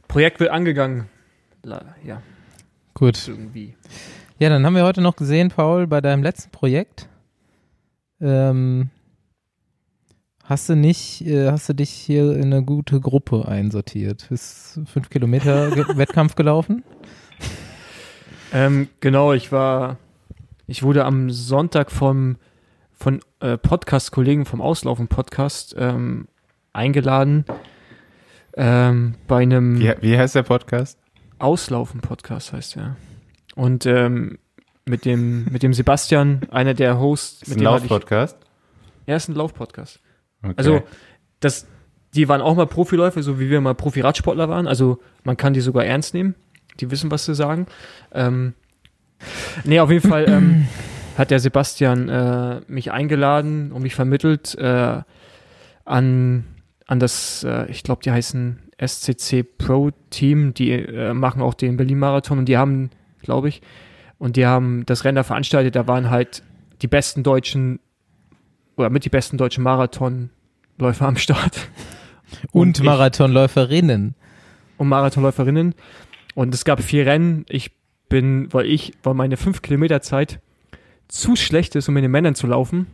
Projekt wird angegangen. Ja, Gut. irgendwie. Ja, dann haben wir heute noch gesehen, Paul, bei deinem letzten Projekt. Ähm, hast du nicht, äh, hast du dich hier in eine gute Gruppe einsortiert? Bist fünf Kilometer Wettkampf gelaufen? Ähm, genau, ich war, ich wurde am Sonntag vom, von äh, Podcast-Kollegen vom Auslaufen-Podcast ähm, eingeladen ähm, bei einem Wie, wie heißt der Podcast? Auslaufen-Podcast heißt ja. Und ähm, mit dem, mit dem Sebastian, einer der Hosts, Ist mit ein Lauf-Podcast? er ist ein Lauf-Podcast. Okay. Also, das, die waren auch mal Profiläufer, so wie wir mal Profi-Radsportler waren. Also, man kann die sogar ernst nehmen. Die wissen, was sie sagen. Ähm, nee, auf jeden Fall ähm, hat der Sebastian äh, mich eingeladen und mich vermittelt äh, an, an das, äh, ich glaube, die heißen SCC Pro Team. Die äh, machen auch den Berlin-Marathon und die haben, glaube ich, und die haben das Rennen da veranstaltet. Da waren halt die besten deutschen oder mit die besten deutschen Marathonläufer am Start Und, ich- Marathonläuferinnen. und Marathonläuferinnen. Und es gab vier Rennen. Ich bin, weil ich, weil meine fünf Kilometer Zeit zu schlecht ist, um mit den Männern zu laufen,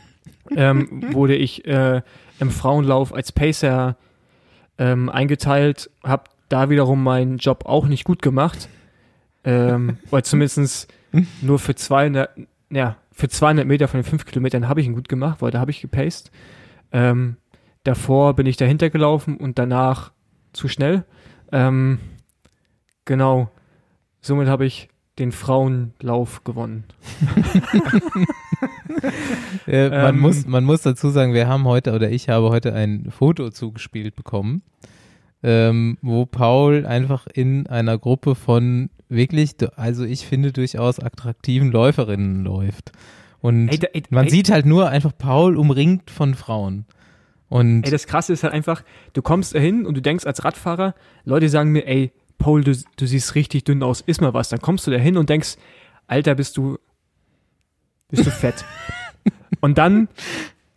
ähm, wurde ich äh, im Frauenlauf als Pacer ähm, eingeteilt, habe da wiederum meinen Job auch nicht gut gemacht, ähm, oder zumindest nur für 200, ja, für 200 Meter von den 5 Kilometern habe ich ihn gut gemacht, weil da habe ich gepaced. Ähm, davor bin ich dahinter gelaufen und danach zu schnell. Ähm, genau. Somit habe ich den Frauenlauf gewonnen. äh, man, Ähm. muss, man muss dazu sagen, wir haben heute oder ich habe heute ein Foto zugespielt bekommen, ähm, wo Paul einfach in einer Gruppe von wirklich, also ich finde durchaus attraktiven Läuferinnen läuft. Und Ey, da- ey, man ey, sieht halt nur einfach Paul umringt von Frauen. Und Ey, das Krasse ist halt einfach, du kommst dahin und du denkst als Radfahrer, Leute sagen mir, ey, Paul, du, du siehst richtig dünn aus, iss mal was. Dann kommst du dahin und denkst, Alter, bist du, bist du fett. und dann,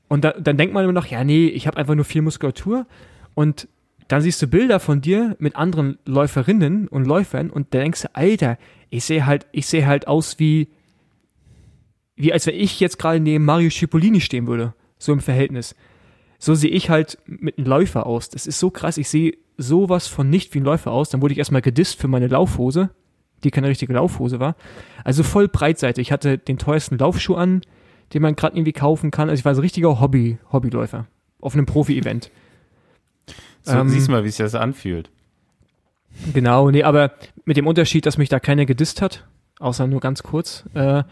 und da, dann denkt man immer noch, ja, nee, ich habe einfach nur viel Muskulatur. Und dann siehst du Bilder von dir mit anderen Läuferinnen und Läufern und denkst du, Alter, ich sehe halt, ich sehe halt aus wie, wie als wenn ich jetzt gerade neben Mario Cipollini stehen würde. So im Verhältnis so sehe ich halt mit einem Läufer aus. Das ist so krass. Ich sehe sowas von nicht wie ein Läufer aus. Dann wurde ich erstmal gedisst für meine Laufhose, die keine richtige Laufhose war. Also voll breitseitig. Ich hatte den teuersten Laufschuh an, den man gerade irgendwie kaufen kann. Also ich war so ein richtiger Hobby, Hobbyläufer. Auf einem Profi-Event. So, Ähm, siehst du mal, wie sich das anfühlt. Genau, nee, aber mit dem Unterschied, dass mich da keiner gedisst hat, außer nur ganz kurz. Äh,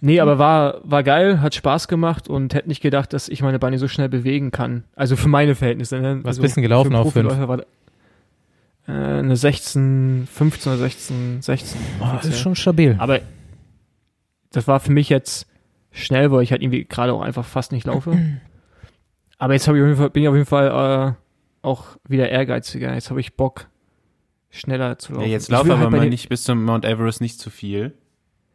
nee, aber war, war geil, hat Spaß gemacht und hätte nicht gedacht, dass ich meine Beine so schnell bewegen kann. Also für meine Verhältnisse. Ne? Was also bist du gelaufen auf fünf? Äh, eine 16, 15 oder 16, 16. oh, das ist schon stabil. Aber das war für mich jetzt schnell, weil ich halt irgendwie gerade auch einfach fast nicht laufe. Aber jetzt habe ich auf jeden Fall, bin ich auf jeden Fall äh, auch wieder ehrgeiziger. Jetzt habe ich Bock, schneller zu Ja, laufen. jetzt Ich lauf will aber halt mal den, nicht bis zum Mount Everest nicht zu viel.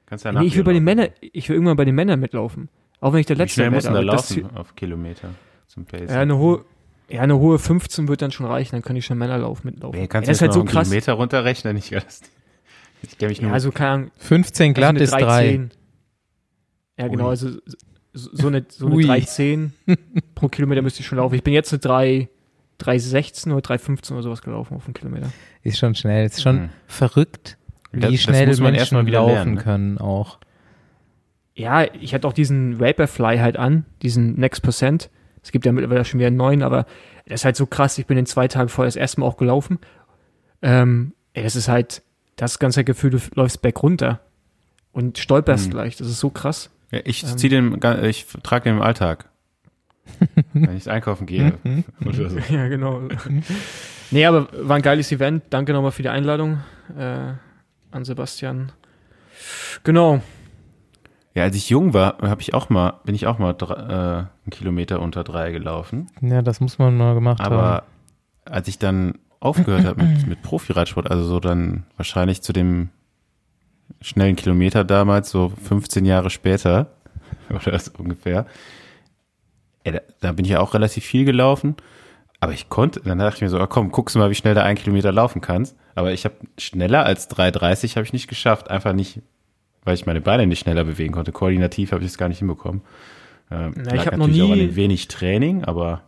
Kannst ja nee, ich will bei den. Männern, ich will irgendwann bei den Männern mitlaufen. Auch wenn ich der Wie Letzte schnell muss werde. denn da laufen auf Kilometer zum Pace? Ja, eine hohe, ja, eine hohe 15 wird dann schon reichen, dann kann ich schon Männerlauf mitlaufen. Ey, kannst ja, du das halt so einen krass. Kilometer runterrechnen? Ich, ich kenne mich nur Ja, also keine Ahnung, 15 glatt also ist eine 3. 3,10. Ja, genau, Ui. also so so eine, so eine Ui. 3,10 pro Kilometer müsste ich schon laufen. Ich bin jetzt eine 3, 3,16 oder 3,15 oder sowas gelaufen auf einen Kilometer. Ist schon schnell. Ist schon Mhm. verrückt, wie Das- das schnell muss man Menschen wieder laufen lernen, ne? können auch. Ja, ich hatte auch diesen Vaporfly halt an, diesen Next Percent. Es gibt ja mittlerweile schon wieder einen neuen, aber das ist halt so krass. Ich bin in zwei Tagen vorher das erste Mal auch gelaufen. Ähm, ey, das ist halt das ganze Gefühl, du läufst back runter und stolperst Mhm. gleich. Das ist so krass. Ja, ich Ähm. zieh den, ich trage den im Alltag. wenn ich einkaufen gehe. oder so. Ja, genau. nee, aber war ein geiles Event. Danke nochmal für die Einladung äh, an Sebastian. Genau. Ja, als ich jung war, habe ich auch mal, bin ich auch mal dr- äh, einen Kilometer unter drei gelaufen. Ja, das muss man mal gemacht haben. Aber als ich dann aufgehört habe mit, mit Profiradsport, also so dann wahrscheinlich zu dem schnellen Kilometer damals, so 15 Jahre später oder so ungefähr, ja, da, da bin ich ja auch relativ viel gelaufen. Aber ich konnte, dann dachte ich mir so, ah, komm, guckst du mal, wie schnell du einen Kilometer laufen kannst. Aber ich habe schneller als 3,30 habe ich nicht geschafft. Einfach nicht, weil ich meine Beine nicht schneller bewegen konnte. Koordinativ habe ich es gar nicht hinbekommen. Ähm, Na, ich lag hab noch natürlich auch an nie- wenig Training, aber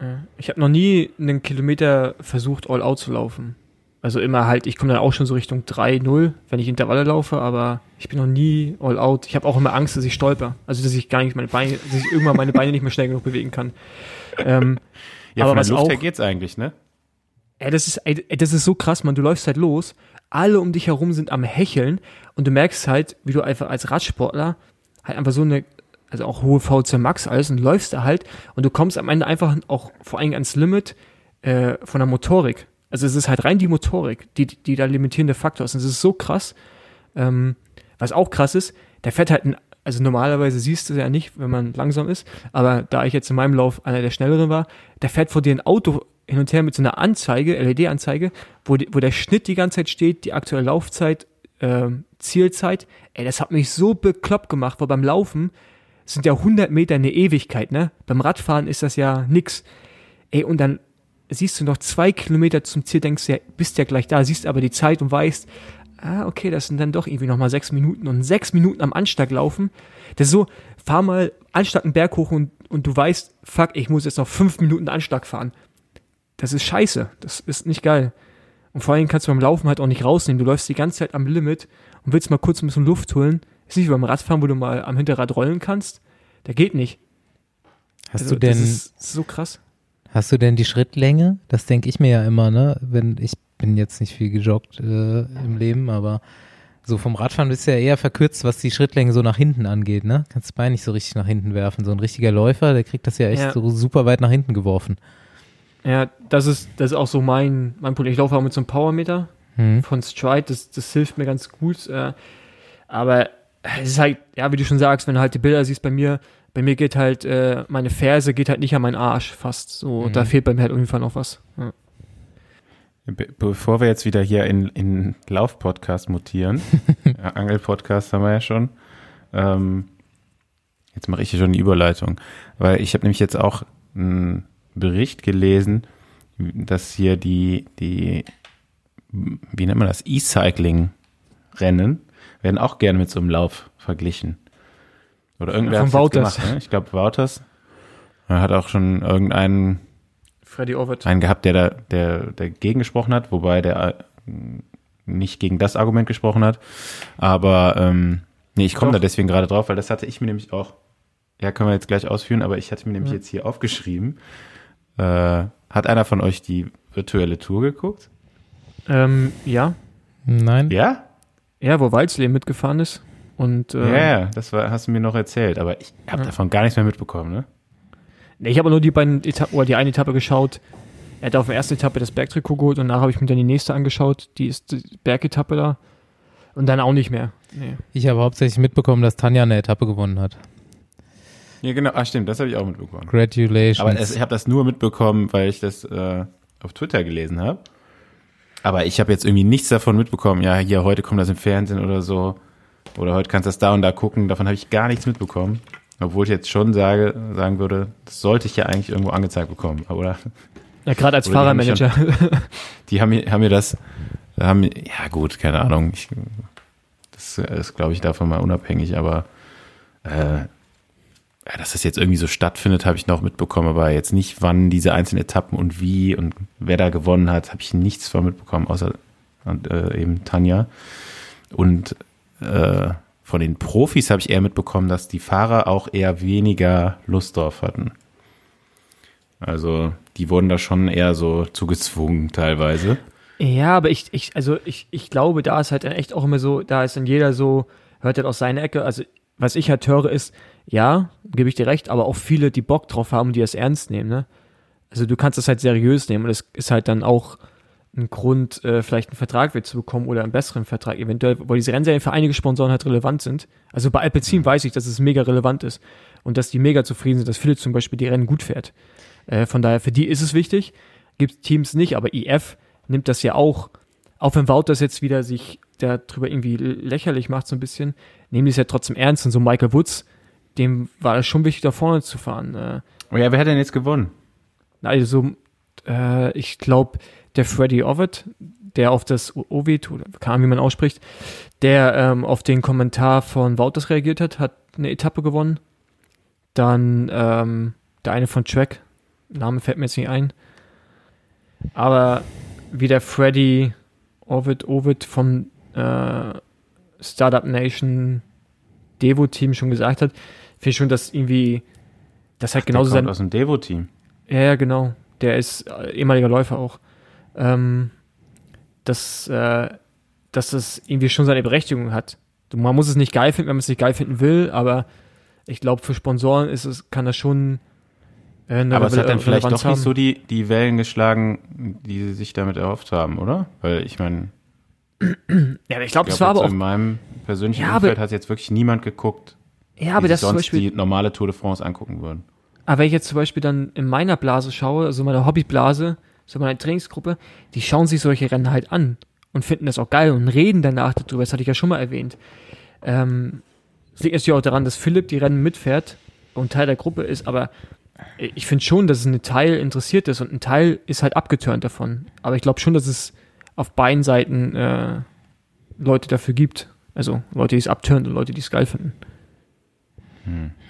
Äh, Ich habe noch nie einen Kilometer versucht, all out zu laufen. Also immer halt, ich komme dann auch schon so Richtung 3-0, wenn ich Intervalle laufe, aber ich bin noch nie all out. Ich habe auch immer Angst, dass ich stolper. Also dass ich gar nicht meine Beine, dass ich irgendwann meine Beine nicht mehr schnell genug bewegen kann. Ähm, ja, Aber von was der Luft her auch- geht's eigentlich, ne? Ey, das ist, ey, das ist so krass, man. Du läufst halt los, alle um dich herum sind am Hecheln und du merkst halt, wie du einfach als Radsportler halt einfach so eine, also auch hohe VC Max alles und läufst da halt und du kommst am Ende einfach auch vor allem ans Limit äh, von der Motorik. Also es ist halt rein die Motorik, die, die da limitierende Faktor ist. Und es ist so krass. Ähm, was auch krass ist, der fährt halt ein, also normalerweise siehst du es ja nicht, wenn man langsam ist, aber da ich jetzt in meinem Lauf einer der schnelleren war, der fährt vor dir ein Auto hin und her mit so einer Anzeige, LED-Anzeige, wo, wo der Schnitt die ganze Zeit steht, die aktuelle Laufzeit, ähm, Zielzeit. Ey, das hat mich so bekloppt gemacht, weil beim Laufen sind ja 100 Meter eine Ewigkeit, ne? Beim Radfahren ist das ja nix. Ey, und dann siehst du noch zwei Kilometer zum Ziel, denkst du ja, bist ja gleich da, siehst aber die Zeit und weißt, ah, okay, das sind dann doch irgendwie nochmal sechs Minuten und sechs Minuten am Anschlag laufen. Das ist so, fahr mal Anschlag einen Berg hoch und, und du weißt, fuck, ich muss jetzt noch fünf Minuten Anschlag fahren. Das ist scheiße. Das ist nicht geil. Und vor allem kannst du beim Laufen halt auch nicht rausnehmen. Du läufst die ganze Zeit am Limit und willst mal kurz ein bisschen Luft holen. Ist nicht wie beim Radfahren, wo du mal am Hinterrad rollen kannst. Der geht nicht. Hast Also, du denn, Das ist so krass. hast du denn die Schrittlänge? Das denke ich mir ja immer, ne? Wenn ich bin jetzt nicht viel gejoggt äh, im Leben, aber so vom Radfahren bist du ja eher verkürzt, was die Schrittlänge so nach hinten angeht, ne? Kannst das Bein nicht so richtig nach hinten werfen. So ein richtiger Läufer, der kriegt das ja echt Ja. so super weit nach hinten geworfen. Ja, das ist, das ist auch so mein, mein Problem. Ich laufe auch mit so einem Powermeter Hm. von Stride. Das, das hilft mir ganz gut. Äh, aber es ist halt, ja, wie du schon sagst, wenn du halt die Bilder siehst bei mir, bei mir geht halt, äh, meine Ferse geht halt nicht an meinen Arsch fast. So, Mhm. da fehlt bei mir halt auf jeden Fall noch was. Ja. Be bevor wir jetzt wieder hier in, in Lauf-Podcast mutieren, ja, Angel-Podcast haben wir ja schon, ähm, jetzt mache ich hier schon die Überleitung, weil ich habe nämlich jetzt auch einen Bericht gelesen, dass hier die, die, wie nennt man das, E-Cycling-Rennen werden auch gerne mit so einem Lauf verglichen. Oder irgendwer Ja, hat gemacht, ne? Ich glaube Wouters. Er hat auch schon irgendeinen Freddy Overt. einen gehabt, der da, der, der gegen gesprochen hat, wobei der äh, nicht gegen das Argument gesprochen hat. Aber ähm, nee, ich komme da deswegen gerade drauf, weil das hatte ich mir nämlich auch, ja, können wir jetzt gleich ausführen, aber ich hatte mir nämlich Ja. jetzt hier aufgeschrieben. Äh, hat einer von euch die virtuelle Tour geguckt? Ähm, ja. Nein? Ja? Ja, wo Walzleben mitgefahren ist. Und, äh, Ja, ja, das war, hast du mir noch erzählt, aber ich habe Ja. davon gar nichts mehr mitbekommen, ne? Nee, ich habe nur die beiden Etappen, oder die eine Etappe geschaut. Er hat auf der ersten Etappe das Bergtrikot geholt und danach habe ich mir dann die nächste angeschaut. Die ist die Bergetappe da. Und dann auch nicht mehr. Nee. Ich habe hauptsächlich mitbekommen, dass Tanja eine Etappe gewonnen hat. Ja, genau, ah, stimmt, das habe ich auch mitbekommen. Congratulations. Aber es, ich habe das nur mitbekommen, weil ich das äh, auf Twitter gelesen habe. Aber ich habe jetzt irgendwie nichts davon mitbekommen. Ja, hier, heute kommt das im Fernsehen oder so. Oder heute kannst du das da und da gucken. Davon habe ich gar nichts mitbekommen. Obwohl ich jetzt schon sage, sagen würde, das sollte ich ja eigentlich irgendwo angezeigt bekommen. Oder Ja, gerade als Oder die haben Fahrermanager. die haben mir, haben mir das, haben, ja gut, keine Ahnung. Ich, das ist, glaube ich, davon mal unabhängig. Aber äh, ja, dass das jetzt irgendwie so stattfindet, habe ich noch mitbekommen, aber jetzt nicht, wann diese einzelnen Etappen und wie und wer da gewonnen hat, habe ich nichts von mitbekommen, außer äh, eben Tanja. Und äh, von den Profis habe ich eher mitbekommen, dass die Fahrer auch eher weniger Lust drauf hatten. Also die wurden da schon eher so zugezwungen teilweise. ja, aber ich, ich, also ich, ich glaube, da ist halt dann echt auch immer so, da ist dann jeder so, hört halt aus seiner Ecke. Also, was ich halt höre, ist, ja, gebe ich dir recht, aber auch viele, die Bock drauf haben, die das ernst nehmen, ne? Also du kannst das halt seriös nehmen und es ist halt dann auch ein Grund, äh, vielleicht einen Vertrag wieder zu bekommen oder einen besseren Vertrag eventuell, weil diese Rennserien für einige Sponsoren halt relevant sind. Also bei Alpecin weiß ich, dass es mega relevant ist und dass die mega zufrieden sind, dass Philipp zum Beispiel die Rennen gut fährt. Äh, von daher, für die ist es wichtig. Gibt Teams nicht, aber IF nimmt das ja auch, auch wenn Wout das jetzt wieder sich darüber irgendwie lächerlich macht so ein bisschen, nehmen die es ja trotzdem ernst und so Michael Woods, dem war es schon wichtig, da vorne zu fahren. Äh, Oh ja, wer hat denn jetzt gewonnen? also, äh, ich glaube, der Freddy Ovett, der auf das Ovid, oder Ahnung, wie man ausspricht, der ähm, auf den Kommentar von Wouters reagiert hat, hat eine Etappe gewonnen. Dann ähm, der eine von Track, Name fällt mir jetzt nicht ein. Aber wie der Freddy Ovid, Ovid vom äh, Startup Nation Devo-Team schon gesagt hat, finde ich schon, dass irgendwie das halt genauso Der sein kommt aus dem Devo-Team. ja, ja, genau. Der ist äh, ehemaliger Läufer auch. Ähm, dass, äh, dass das irgendwie schon seine Berechtigung hat. Man muss es nicht geil finden, wenn man es nicht geil finden will, aber ich glaube, für Sponsoren ist es, kann das schon äh, Aber es hat dann vielleicht doch nicht haben. so die, die Wellen geschlagen, die sie sich damit erhofft haben, oder? Weil ich meine, Ja, aber ich glaube, glaub, war aber auch. in meinem persönlichen Ja, Umfeld hat jetzt wirklich niemand geguckt, Ja, aber das sich zum sonst Beispiel. die normale Tour de France angucken würden. Aber wenn ich jetzt zum Beispiel dann in meiner Blase schaue, also meiner Hobbyblase, so meine Trainingsgruppe, die schauen sich solche Rennen halt an und finden das auch geil und reden danach darüber. Das hatte ich ja schon mal erwähnt. Ähm, es liegt natürlich auch daran, dass Philipp die Rennen mitfährt und Teil der Gruppe ist, aber ich finde schon, dass es ein Teil interessiert ist und ein Teil ist halt abgeturnt davon. Aber ich glaube schon, dass es auf beiden Seiten äh, Leute dafür gibt. Also Leute, die es abturnt und Leute, die es geil finden.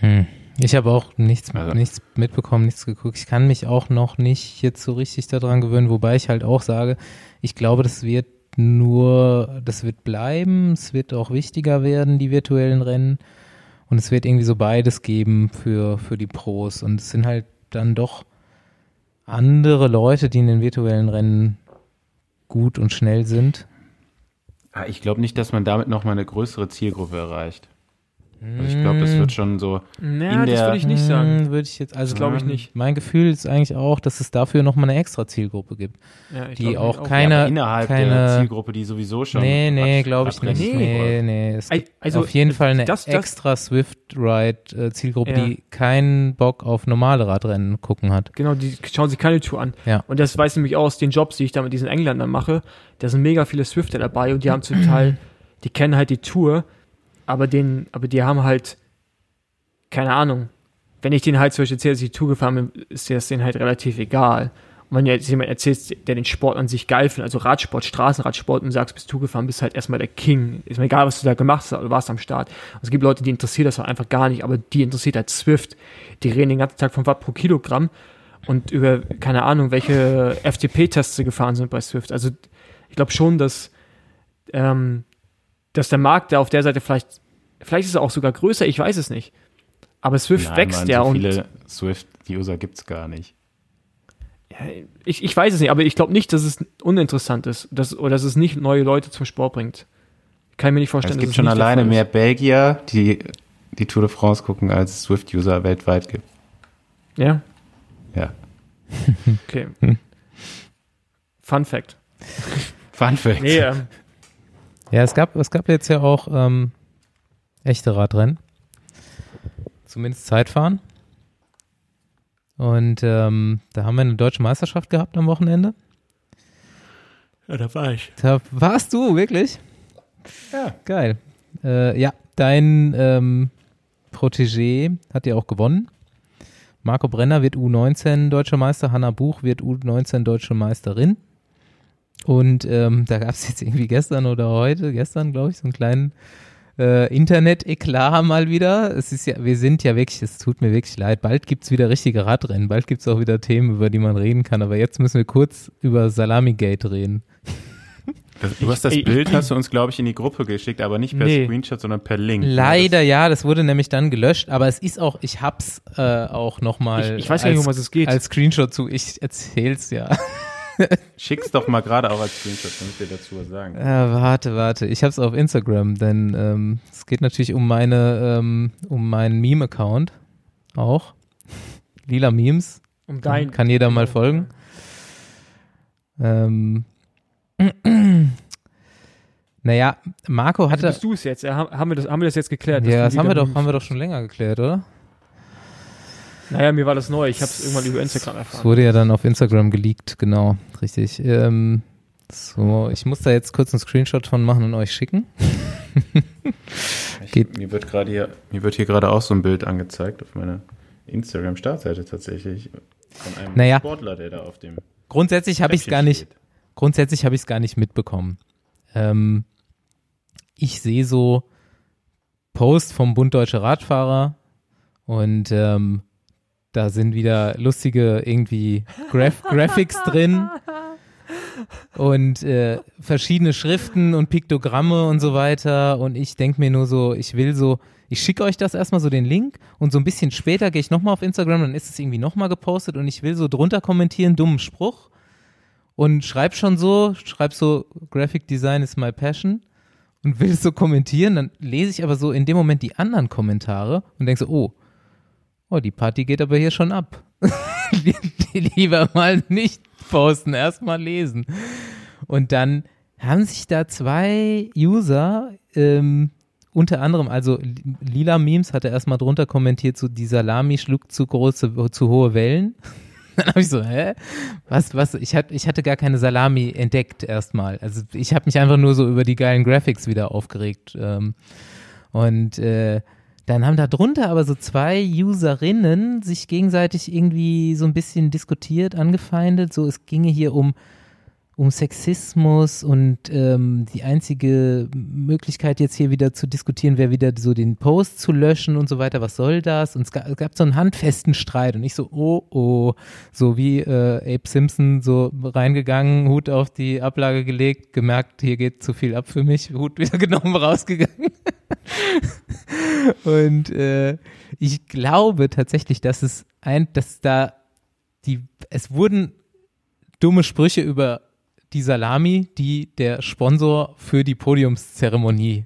Hm. Ich habe auch nichts, Also- nichts mitbekommen, nichts geguckt. Ich kann mich auch noch nicht jetzt so richtig daran gewöhnen, wobei ich halt auch sage, ich glaube, das wird nur, das wird bleiben, es wird auch wichtiger werden, die virtuellen Rennen. Und es wird irgendwie so beides geben für, für die Pros. Und es sind halt dann doch andere Leute, die in den virtuellen Rennen gut und schnell sind. Ah, Ich glaube nicht, dass man damit nochmal eine größere Zielgruppe erreicht. Also ich glaube, das wird schon so. Naja, In das würde ich nicht sagen. Hm, Würde ich jetzt, also Das glaube ich nicht. Mein Gefühl ist eigentlich auch, dass es dafür nochmal eine extra Zielgruppe gibt. Ja, ich die glaub auch nicht keine- Ja, innerhalb keine- der Zielgruppe, die sowieso schon. nee, nee, glaube ich nicht. Nee, nee. Es gibt also, auf jeden Fall eine das- das- extra Swift-Ride-Zielgruppe, Ja. die keinen Bock auf normale Radrennen gucken hat. Genau, die schauen sich keine Tour an. Ja. Und das weiß nämlich auch aus den Jobs, die ich da mit diesen Engländern mache. Da sind mega viele Swifter dabei und die haben zum Teil, die kennen halt die Tour, aber den, aber die haben halt, keine Ahnung. Wenn ich denen halt zum Beispiel erzähle, dass ich die Tour gefahren bin, ist das denen halt relativ egal. Und wenn du jetzt jemand erzählst, der den Sport an sich geil findet, also Radsport, Straßenradsport und sagst, bist Tour gefahren, bist halt erstmal der King. Ist mir egal, was du da gemacht hast, du warst am Start. Und es gibt Leute, die interessiert das halt einfach gar nicht, aber die interessiert halt Swift. Die reden den ganzen Tag von Watt pro Kilogramm und über, keine Ahnung, welche FTP-Tests sie gefahren sind bei Swift. Also ich glaube schon, dass, ähm, dass der Markt da auf der Seite vielleicht, vielleicht ist er auch sogar größer, ich weiß es nicht. Aber Swift Nein, wächst Mann, ja so und viele Swift-User gibt es gar nicht. ich, ich weiß es nicht, aber ich glaube nicht, dass es uninteressant ist dass, oder dass es nicht neue Leute zum Sport bringt. Kann ich mir nicht vorstellen, Es gibt schon alleine mehr. Belgier, die die Tour de France gucken, als es Swift-User weltweit gibt. Ja, Ja. okay. Fun Fact. Fun Fact. Nee, ähm, Ja, es gab, es gab jetzt ja auch ähm, echte Radrennen. Zumindest Zeitfahren. Und ähm, da haben wir eine deutsche Meisterschaft gehabt am Wochenende. ja, da war ich. Da warst du, wirklich? Ja. Geil. Äh, ja, dein ähm, Protégé hat ja auch gewonnen. Marco Brenner wird U19 deutscher Meister, Hanna Buch wird U19 deutsche Meisterin. Und ähm, da gab es jetzt irgendwie gestern oder heute, gestern glaube ich, so einen kleinen äh, Internet-Eklat mal wieder. Es ist ja, wir sind ja wirklich, es tut mir wirklich leid, bald gibt's wieder richtige Radrennen, bald gibt's auch wieder Themen, über die man reden kann. Aber jetzt müssen wir kurz über Salami-Gate reden. Das, du hast das ich- Bild, hast du uns, glaube ich, in die Gruppe geschickt, aber nicht per Nee. Screenshot, sondern per Link. Leider ja, das wurde nämlich dann gelöscht, aber es ist auch, ich hab's äh, auch nochmal Ich, ich weiß gar nicht, als, um was es geht. als Screenshot zu, ich erzähl's ja. Schick's doch mal gerade auch als Screenshot, damit wir dazu was sagen. Äh, warte, warte, ich hab's auf Instagram, denn ähm, es geht natürlich um meine, ähm, um meinen Meme-Account auch. Lila Memes, um dein, kann jeder mal folgen. Ähm, naja, Marco Also hatte, bist du es jetzt? Ja, haben, wir das, haben wir das jetzt geklärt? ja, das haben wir doch, haben wir doch schon länger geklärt, oder? Naja, mir war das neu. Ich habe es irgendwann über Instagram Es erfahren. wurde ja dann auf Instagram geleakt, genau, richtig. Ähm, so, ich muss da jetzt kurz einen Screenshot von machen und euch schicken. Ich, Geht- mir wird gerade hier, mir wird hier gerade auch so ein Bild angezeigt auf meiner Instagram-Startseite tatsächlich von einem Naja. Sportler, der da auf dem Grundsätzlich habe ich es gar nicht, steht. grundsätzlich habe ich es gar nicht mitbekommen. Ähm, ich sehe so Post vom Bund Deutsche Radfahrer und ähm, da sind wieder lustige irgendwie Graf Graphics drin und äh, verschiedene Schriften und Piktogramme und so weiter. Und ich denke mir nur so, ich will so, ich schicke euch das erstmal so den Link und so ein bisschen später gehe ich nochmal auf Instagram, dann ist es irgendwie nochmal gepostet und ich will so drunter kommentieren, dummen Spruch und schreib schon so, schreib so, Graphic Design is my passion und will so kommentieren, dann lese ich aber so in dem Moment die anderen Kommentare und denke so, oh, oh, die Party geht aber hier schon ab. Lieber mal nicht posten, erstmal lesen. Und dann haben sich da zwei User, ähm, unter anderem, also Lila Memes hatte erstmal drunter kommentiert, so die Salami schlug zu große, zu hohe Wellen. Dann habe ich so, hä? Was, was? Ich, hat, ich hatte gar keine Salami entdeckt erstmal. Also ich habe mich einfach nur so über die geilen Graphics wieder aufgeregt. Ähm, und äh, dann haben da drunter aber so zwei Userinnen sich gegenseitig irgendwie so ein bisschen diskutiert, angefeindet. So, es ginge hier um, um Sexismus und ähm, die einzige Möglichkeit jetzt hier wieder zu diskutieren wäre wieder so den Post zu löschen und so weiter. Was soll das? Und es gab, es gab so einen handfesten Streit und ich so, oh, oh, so wie äh, Abe Simpson so reingegangen, Hut auf die Ablage gelegt, gemerkt, hier geht zu viel ab für mich, Hut wieder genommen, rausgegangen. und äh, ich glaube tatsächlich, dass es ein, dass da die, es wurden dumme Sprüche über die Salami, die der Sponsor für die Podiumszeremonie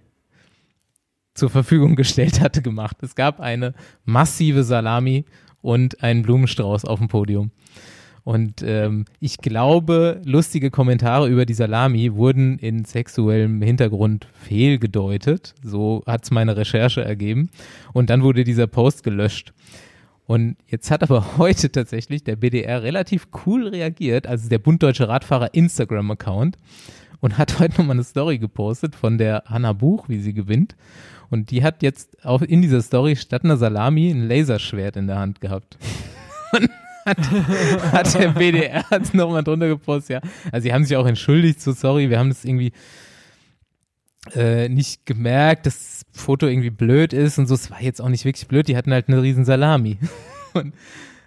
zur Verfügung gestellt hatte, gemacht. Es gab eine massive Salami und einen Blumenstrauß auf dem Podium. Und ähm, ich glaube, lustige Kommentare über die Salami wurden in sexuellem Hintergrund fehlgedeutet. So hat es meine Recherche ergeben. Und dann wurde dieser Post gelöscht. Und jetzt hat aber heute tatsächlich der BDR relativ cool reagiert, also der Bund Deutsche Radfahrer Instagram-Account und hat heute nochmal eine Story gepostet von der Hanna Buch, wie sie gewinnt. Und die hat jetzt auch in dieser Story statt einer Salami ein Laserschwert in der Hand gehabt. Und hat, hat der BDR nochmal drunter gepostet, ja. Also sie haben sich auch entschuldigt, so sorry, wir haben das irgendwie äh, nicht gemerkt, dass das Foto irgendwie blöd ist und so. Es war jetzt auch nicht wirklich blöd, die hatten halt eine riesen Salami. und,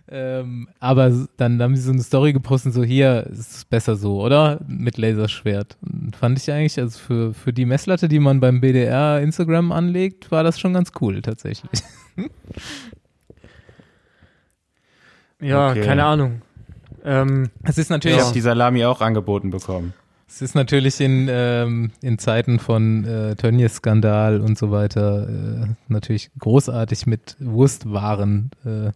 ähm, aber dann haben sie so eine Story gepostet, so hier ist es besser so, oder? Mit Laserschwert. Und fand ich eigentlich, also für, für die Messlatte, die man beim BDR Instagram anlegt, war das schon ganz cool tatsächlich. ja, Okay. keine Ahnung. Ähm, Es ist Ich natürlich, habe die Salami auch angeboten bekommen. Es ist natürlich in, ähm, in Zeiten von äh, Tönnies-Skandal und so weiter äh, natürlich großartig mit Wurstwaren äh,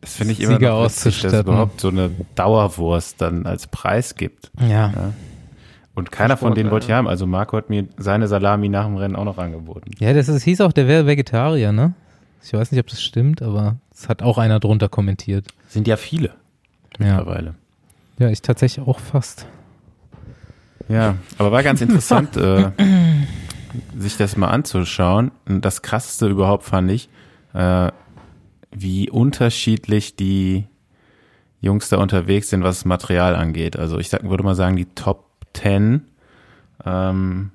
Das finde ich immer Sieger noch witzig, dass es überhaupt so eine Dauerwurst dann als Preis gibt. ja. Und keiner von Sportler, denen wollte ja. die haben. Also Marco hat mir seine Salami nach dem Rennen auch noch angeboten. Ja, das ist, hieß auch, der wäre Vegetarier, ne? Ich weiß nicht, ob das stimmt, aber es hat auch einer drunter kommentiert. Sind ja viele Ja, mittlerweile. ja ich tatsächlich auch fast. Ja, aber war ganz interessant, äh, sich das mal anzuschauen. Und das krasseste überhaupt fand ich, äh, wie unterschiedlich die Jungs da unterwegs sind, was Material angeht. Also ich sag, würde mal sagen, die Top 10 ähm,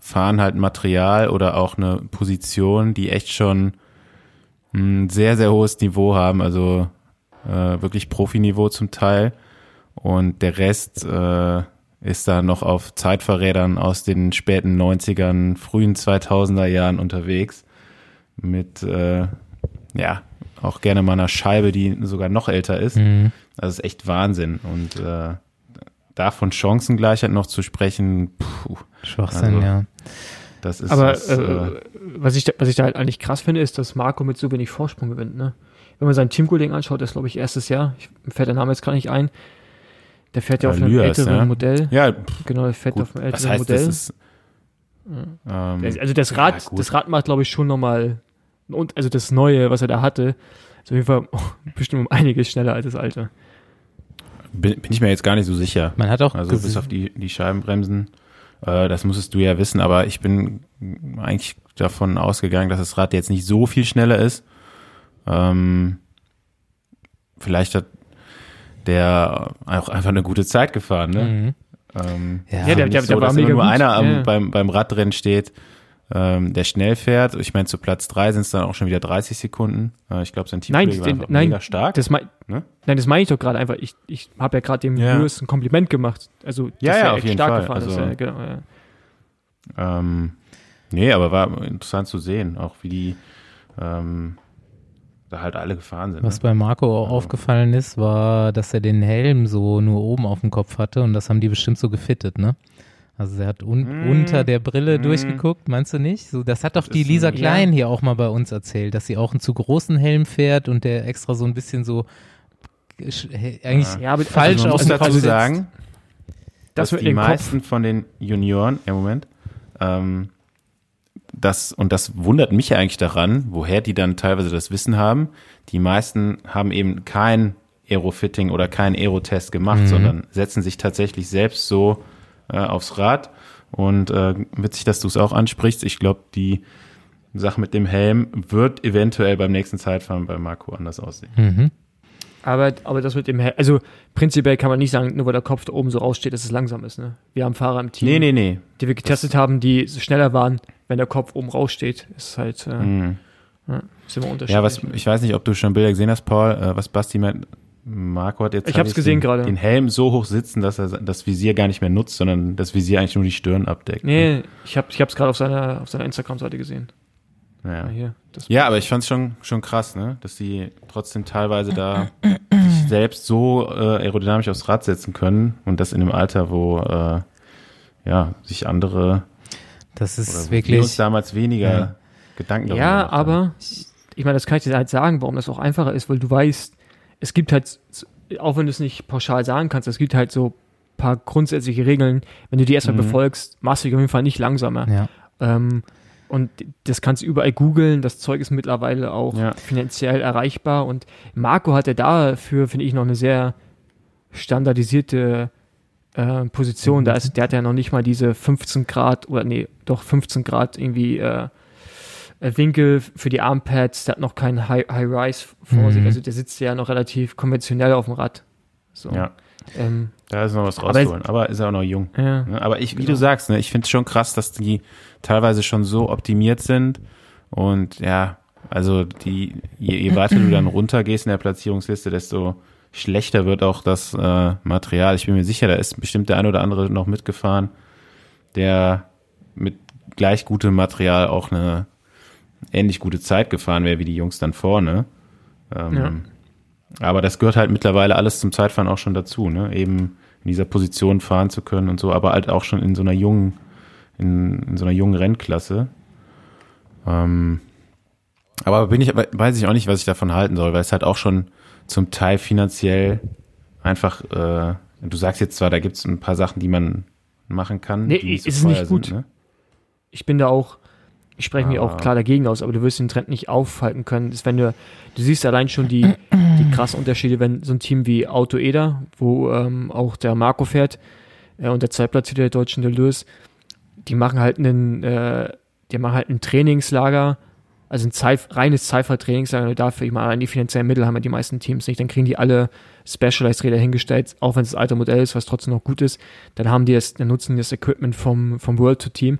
fahren halt Material oder auch eine Position, die echt schon ein sehr, sehr hohes Niveau haben, also äh, wirklich Profiniveau zum Teil. Und der Rest äh, ist da noch auf Zeitverrädern aus den späten 90ern, frühen 2000er Jahren unterwegs. Mit, äh, ja, auch gerne mal einer Scheibe, die sogar noch älter ist. Mhm. Das ist echt Wahnsinn. Und äh, davon Chancengleichheit noch zu sprechen, puh, Schwachsinn, Also, ja. das ist aber was, äh, äh, was, ich da, was ich da halt eigentlich krass finde, ist, dass Marco mit so wenig Vorsprung gewinnt. Ne? Wenn man sein Teamkollegen anschaut, das ist, glaube ich, erstes Jahr, ich, mir fällt der Name jetzt gar nicht ein, der fährt ja Ja, auf einem Lyas, älteren ja. Modell. ja, pff, Genau, der fährt gut. auf einem was älteren heißt, Modell. das ist, ähm, Also das Rad, ja, das Rad macht, glaube ich, schon nochmal, und also das Neue, was er da hatte, ist auf jeden Fall bestimmt um einiges schneller als das alte. bin, bin ich mir jetzt gar nicht so sicher. Man hat auch Also ges- bis auf die, die Scheibenbremsen, äh, das musstest du ja wissen, aber ich bin eigentlich davon ausgegangen, dass das Rad jetzt nicht so viel schneller ist. Ähm, vielleicht hat der auch einfach eine gute Zeit gefahren, ne? Mhm. Ähm, Ja. ist Ja, der- nicht der- so, der war dass immer mega nur gut. einer am, Ja. beim, beim Radrennen steht, ähm, der schnell fährt. Ich meine, zu Platz drei sind es dann auch schon wieder 30 Sekunden. Äh, ich glaube, sein Nein, Teamkollege war den- einfach nein, mega stark. Das mein, Ne? Nein, das meine ich doch gerade einfach. Ich, ich habe ja gerade dem Ja. Lewis ein Kompliment gemacht. Also, dass Ja, ja, er auf echt jeden stark Fall. gefahren ist. Also- Ja, genau, ja. Ähm, nee, aber war interessant zu sehen, auch wie die ähm, da halt alle gefahren sind. Was Ne? bei Marco auch Also- aufgefallen ist, war, dass er den Helm so nur oben auf dem Kopf hatte und das haben die bestimmt so gefittet, ne? Also er hat un Mm. unter der Brille Mm. durchgeguckt, meinst du nicht? So, das hat doch Das die Lisa ein- Klein Ja. hier auch mal bei uns erzählt, dass sie auch einen zu großen Helm fährt und der extra so ein bisschen so eigentlich Ja, aber- falsch also man auf muss dazu Kopf sitzt. sagen, Das dass mit die meisten von den Junioren, im Moment, ähm, das, und das wundert mich ja eigentlich daran, woher die dann teilweise das Wissen haben. Die meisten haben eben kein Aerofitting oder keinen Aerotest gemacht, Mhm. sondern setzen sich tatsächlich selbst so äh, aufs Rad. Und äh, witzig, dass du es auch ansprichst. Ich glaube, die Sache mit dem Helm wird eventuell beim nächsten Zeitfahren bei Marco anders aussehen. Mhm. Aber, aber das mit dem, Hel also prinzipiell kann man nicht sagen, nur weil der Kopf da oben so raussteht, dass es langsam ist. Ne? Wir haben Fahrer im Team, Nee, nee, nee. die wir getestet haben, die schneller waren, wenn der Kopf oben raussteht. Ist halt, äh, Mhm. ja, ist immer unterschiedlich. Ja, was, ich weiß nicht, ob du schon Bilder gesehen hast, Paul, äh, was Basti meint. Marco hat jetzt Ich hab's gesehen den, gerade. den Helm so hoch sitzen, dass er das Visier gar nicht mehr nutzt, sondern das Visier eigentlich nur die Stirn abdeckt. Nee, ich habe es gerade auf seiner, auf seiner Instagram-Seite gesehen. Ja. Ja, hier, das Ja, aber ich fand's schon, schon krass, ne? Dass die trotzdem teilweise da sich selbst so äh, aerodynamisch aufs Rad setzen können und das in einem Alter, wo äh, ja, sich andere Das oder ist wo wir uns wirklich, damals weniger Ja. Gedanken darüber Ja, gemacht haben. aber ich meine, das kann ich dir halt sagen, warum das auch einfacher ist, weil du weißt, es gibt halt, auch wenn du es nicht pauschal sagen kannst, es gibt halt so ein paar grundsätzliche Regeln. Wenn du die erstmal Mhm. befolgst, machst du dich auf jeden Fall nicht langsamer. ja. Ähm, und das kannst du überall googeln. Das Zeug ist mittlerweile auch Ja. finanziell erreichbar. Und Marco hatte dafür, finde ich, noch eine sehr standardisierte äh, Position. Da ist, der hat ja noch nicht mal diese 15 Grad oder nee, doch 15 Grad irgendwie äh, Winkel für die Armpads. Der hat noch keinen High- High-Rise vor Mhm. sich. Also der sitzt ja noch relativ konventionell auf dem Rad. So. Ja, Ähm, da ist noch was Aber rauszuholen, aber, ist er auch noch jung. ja. Ne? Aber ich, wie Genau. du sagst, ne, ich finde es schon krass, dass die teilweise schon so optimiert sind und ja, also die, je, je weiter du dann runtergehst in der Platzierungsliste, desto schlechter wird auch das äh, Material. Ich bin mir sicher, da ist bestimmt der ein oder andere noch mitgefahren, der mit gleich gutem Material auch eine ähnlich gute Zeit gefahren wäre wie die Jungs dann vorne. Ähm, Ja. Aber das gehört halt mittlerweile alles zum Zeitfahren auch schon dazu, ne? Eben in dieser Position fahren zu können und so, aber halt auch schon in so einer jungen, in, in so einer jungen Rennklasse. Ähm, aber bin ich, weiß ich auch nicht, was ich davon halten soll, weil es halt auch schon zum Teil finanziell einfach, äh, du sagst jetzt zwar, da gibt es ein paar Sachen, die man machen kann. Nee, die nicht so ist nicht gut. Sind, ne? ich bin da auch, ich spreche mich auch Aber- klar dagegen aus, aber du wirst den Trend nicht aufhalten können. Das, wenn du, du siehst allein schon die, die krassen Unterschiede, wenn so ein Team wie Auto Eder, wo ähm, auch der Marco fährt äh, und der Zeitplatzierte der deutschen Deleuze, die machen halt einen, äh, die machen halt ein Trainingslager, also ein Zeit, reines Zeitfahrtrainingslager, und dafür, ich meine, die finanziellen Mittel haben ja die meisten Teams nicht, dann kriegen die alle Specialized-Räder hingestellt, auch wenn es das alte Modell ist, was trotzdem noch gut ist, dann haben die es, dann nutzen die das Equipment vom, vom World to Team.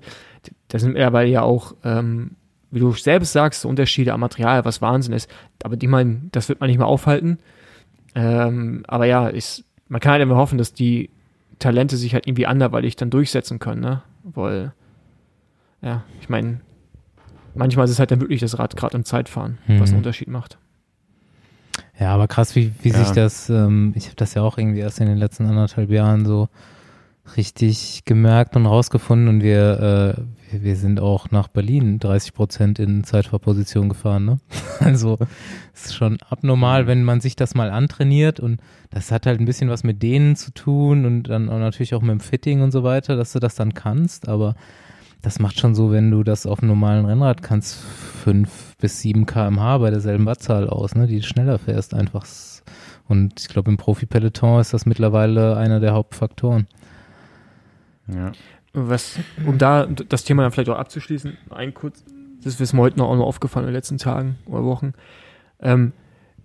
Da sind mittlerweile ja auch, ähm, wie du selbst sagst, Unterschiede am Material, was Wahnsinn ist. Aber die meinen, das wird man nicht mehr aufhalten. Ähm, aber ja, ist, man kann halt immer hoffen, dass die Talente sich halt irgendwie anderweitig dann durchsetzen können, ne? Weil, ja, ich meine, manchmal ist es halt dann wirklich das Rad gerade im Zeitfahren, was Mhm. einen Unterschied macht. Ja, aber krass, wie, wie Ja. sich das, ähm, ich habe das ja auch irgendwie erst in den letzten anderthalb Jahren so richtig gemerkt und rausgefunden und wir, äh, wir, sind auch nach Berlin 30 Prozent in Zeitfahrposition gefahren, ne? Also es ist schon abnormal, Mhm. wenn man sich das mal antrainiert und das hat halt ein bisschen was mit denen zu tun und dann auch natürlich auch mit dem Fitting und so weiter, dass du das dann kannst, aber das macht schon so, wenn du das auf einem normalen Rennrad kannst, fünf bis sieben kmh bei derselben Wattzahl aus, ne, die du schneller fährst einfach. Und ich glaube, im Profi-Peloton ist das mittlerweile einer der Hauptfaktoren. Ja. Was, um da das Thema dann vielleicht auch abzuschließen, ein kurz, das ist mir heute noch auch noch aufgefallen in den letzten Tagen oder Wochen. Ähm,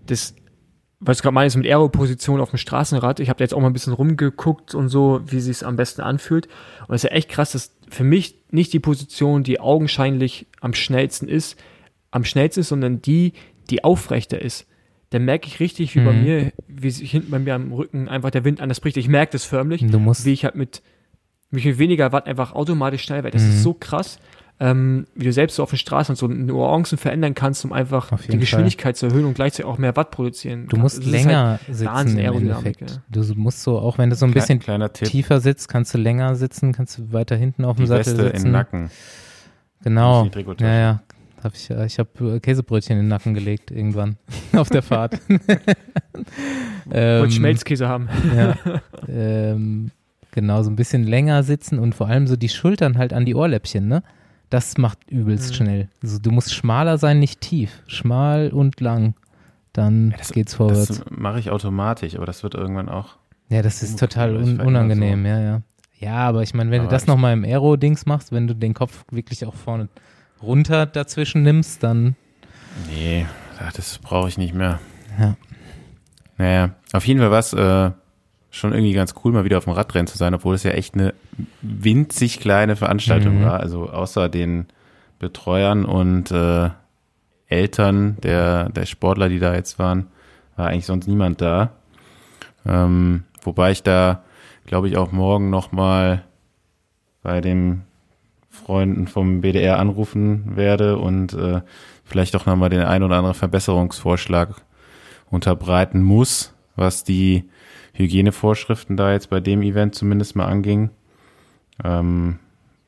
das, was du gerade meinst mit Aero-Position auf dem Straßenrad, ich habe da jetzt auch mal ein bisschen rumgeguckt und so, wie sich am besten anfühlt. Und es ist ja echt krass, dass für mich nicht die Position, die augenscheinlich am schnellsten ist, am schnellsten ist, sondern die, die aufrechter ist. Da merke ich richtig, wie bei Mhm. mir, wie sich hinten bei mir am Rücken einfach der Wind anders bricht. Ich merke das förmlich wie ich halt mit, mich mit weniger Watt einfach automatisch schnell werde. Das Mhm. ist so krass, ähm, wie du selbst so auf der Straße und so Nuancen verändern kannst, um einfach die Geschwindigkeit zu erhöhen und gleichzeitig auch mehr Watt produzieren. du kannst. musst Das ist halt länger sitzen im Aerodynamik, Endeffekt. Du musst so, auch wenn du so ein bisschen kleiner Tipp. tiefer sitzt, kannst du länger sitzen, kannst du weiter hinten auf dem Die Sattel Weste sitzen. im Nacken. Genau. Ja, ja. Hab ich äh, ich habe Käsebrötchen in den Nacken gelegt irgendwann auf der Fahrt. Wollte ähm, Schmelzkäse haben. ja, ähm, genau, so ein bisschen länger sitzen und vor allem so die Schultern halt an die Ohrläppchen, ne? Das macht übelst Mhm. schnell. Also du musst schmaler sein, nicht tief. Schmal und lang. Dann das- geht's vorwärts. Das mache ich automatisch, aber das wird irgendwann auch. ja, das ist total un das unangenehm, so. ja, ja. Ja, aber ich meine, wenn du Aber das ich- nochmal im Aero-Dings machst, wenn du den Kopf wirklich auch vorne runter dazwischen nimmst, dann Nee, das brauche ich nicht mehr. Ja. Naja, auf jeden Fall war es äh, schon irgendwie ganz cool, mal wieder auf dem Radrennen zu sein, obwohl es ja echt eine winzig kleine Veranstaltung Mhm. war. Also außer den Betreuern und äh, Eltern der, der Sportler, die da jetzt waren, war eigentlich sonst niemand da. Ähm, wobei ich da, glaube ich, auch morgen nochmal bei den Freunden vom BDR anrufen werde und äh, vielleicht auch nochmal den ein oder anderen Verbesserungsvorschlag unterbreiten muss, was die Hygienevorschriften da jetzt bei dem Event zumindest mal anging. Ähm,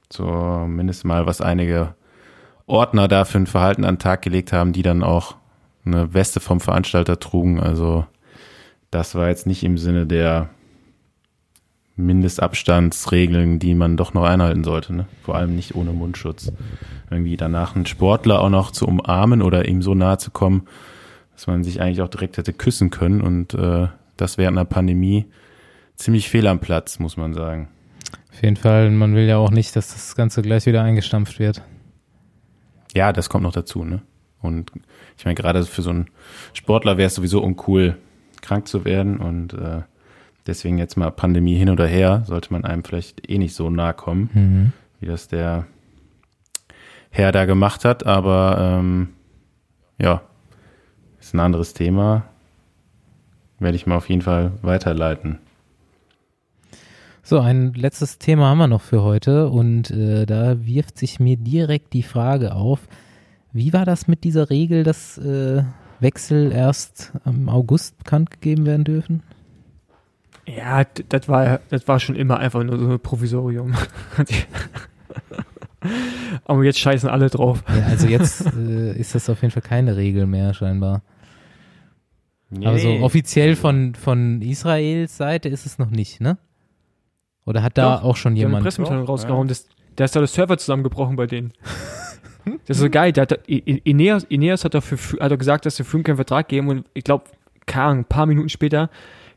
zumindest mal, was einige Ordner da für ein Verhalten an den Tag gelegt haben, die dann auch eine Weste vom Veranstalter trugen. Also das war jetzt nicht im Sinne der Mindestabstandsregeln, die man doch noch einhalten sollte. Ne? Vor allem nicht ohne Mundschutz. Irgendwie danach einen Sportler auch noch zu umarmen oder ihm so nahe zu kommen, dass man sich eigentlich auch direkt hätte küssen können. Und äh, das während einer Pandemie ziemlich fehl am Platz, muss man sagen. Auf jeden Fall, man will ja auch nicht, dass das Ganze gleich wieder eingestampft wird. Ja, das kommt noch dazu, ne? Und ich meine, gerade für so einen Sportler wäre es sowieso uncool, krank zu werden. Und äh, deswegen jetzt mal Pandemie hin oder her, sollte man einem vielleicht eh nicht so nahe kommen, Mhm. wie das der Herr da gemacht hat. Aber ähm, ja, ist ein anderes Thema. Werde ich mal auf jeden Fall weiterleiten. So, ein letztes Thema haben wir noch für heute und äh, da wirft sich mir direkt die Frage auf, wie war das mit dieser Regel, dass äh, Wechsel erst im August bekannt gegeben werden dürfen? Ja, das war, das war schon immer einfach nur so ein Provisorium. Aber jetzt scheißen alle drauf. Ja, also jetzt äh, ist das auf jeden Fall keine Regel mehr scheinbar. Aber so Nee. offiziell von, von Israels Seite ist es noch nicht, ne? Oder hat da Doch, auch schon Die haben eine jemand? Pressemitteilung rausgehauen, das, da ist da der Server zusammengebrochen bei denen. Das ist so geil. Da hat, I- Ineos, Ineos hat, dafür, hat er gesagt, dass sie Froome keinen Vertrag geben und ich glaube, ein paar Minuten später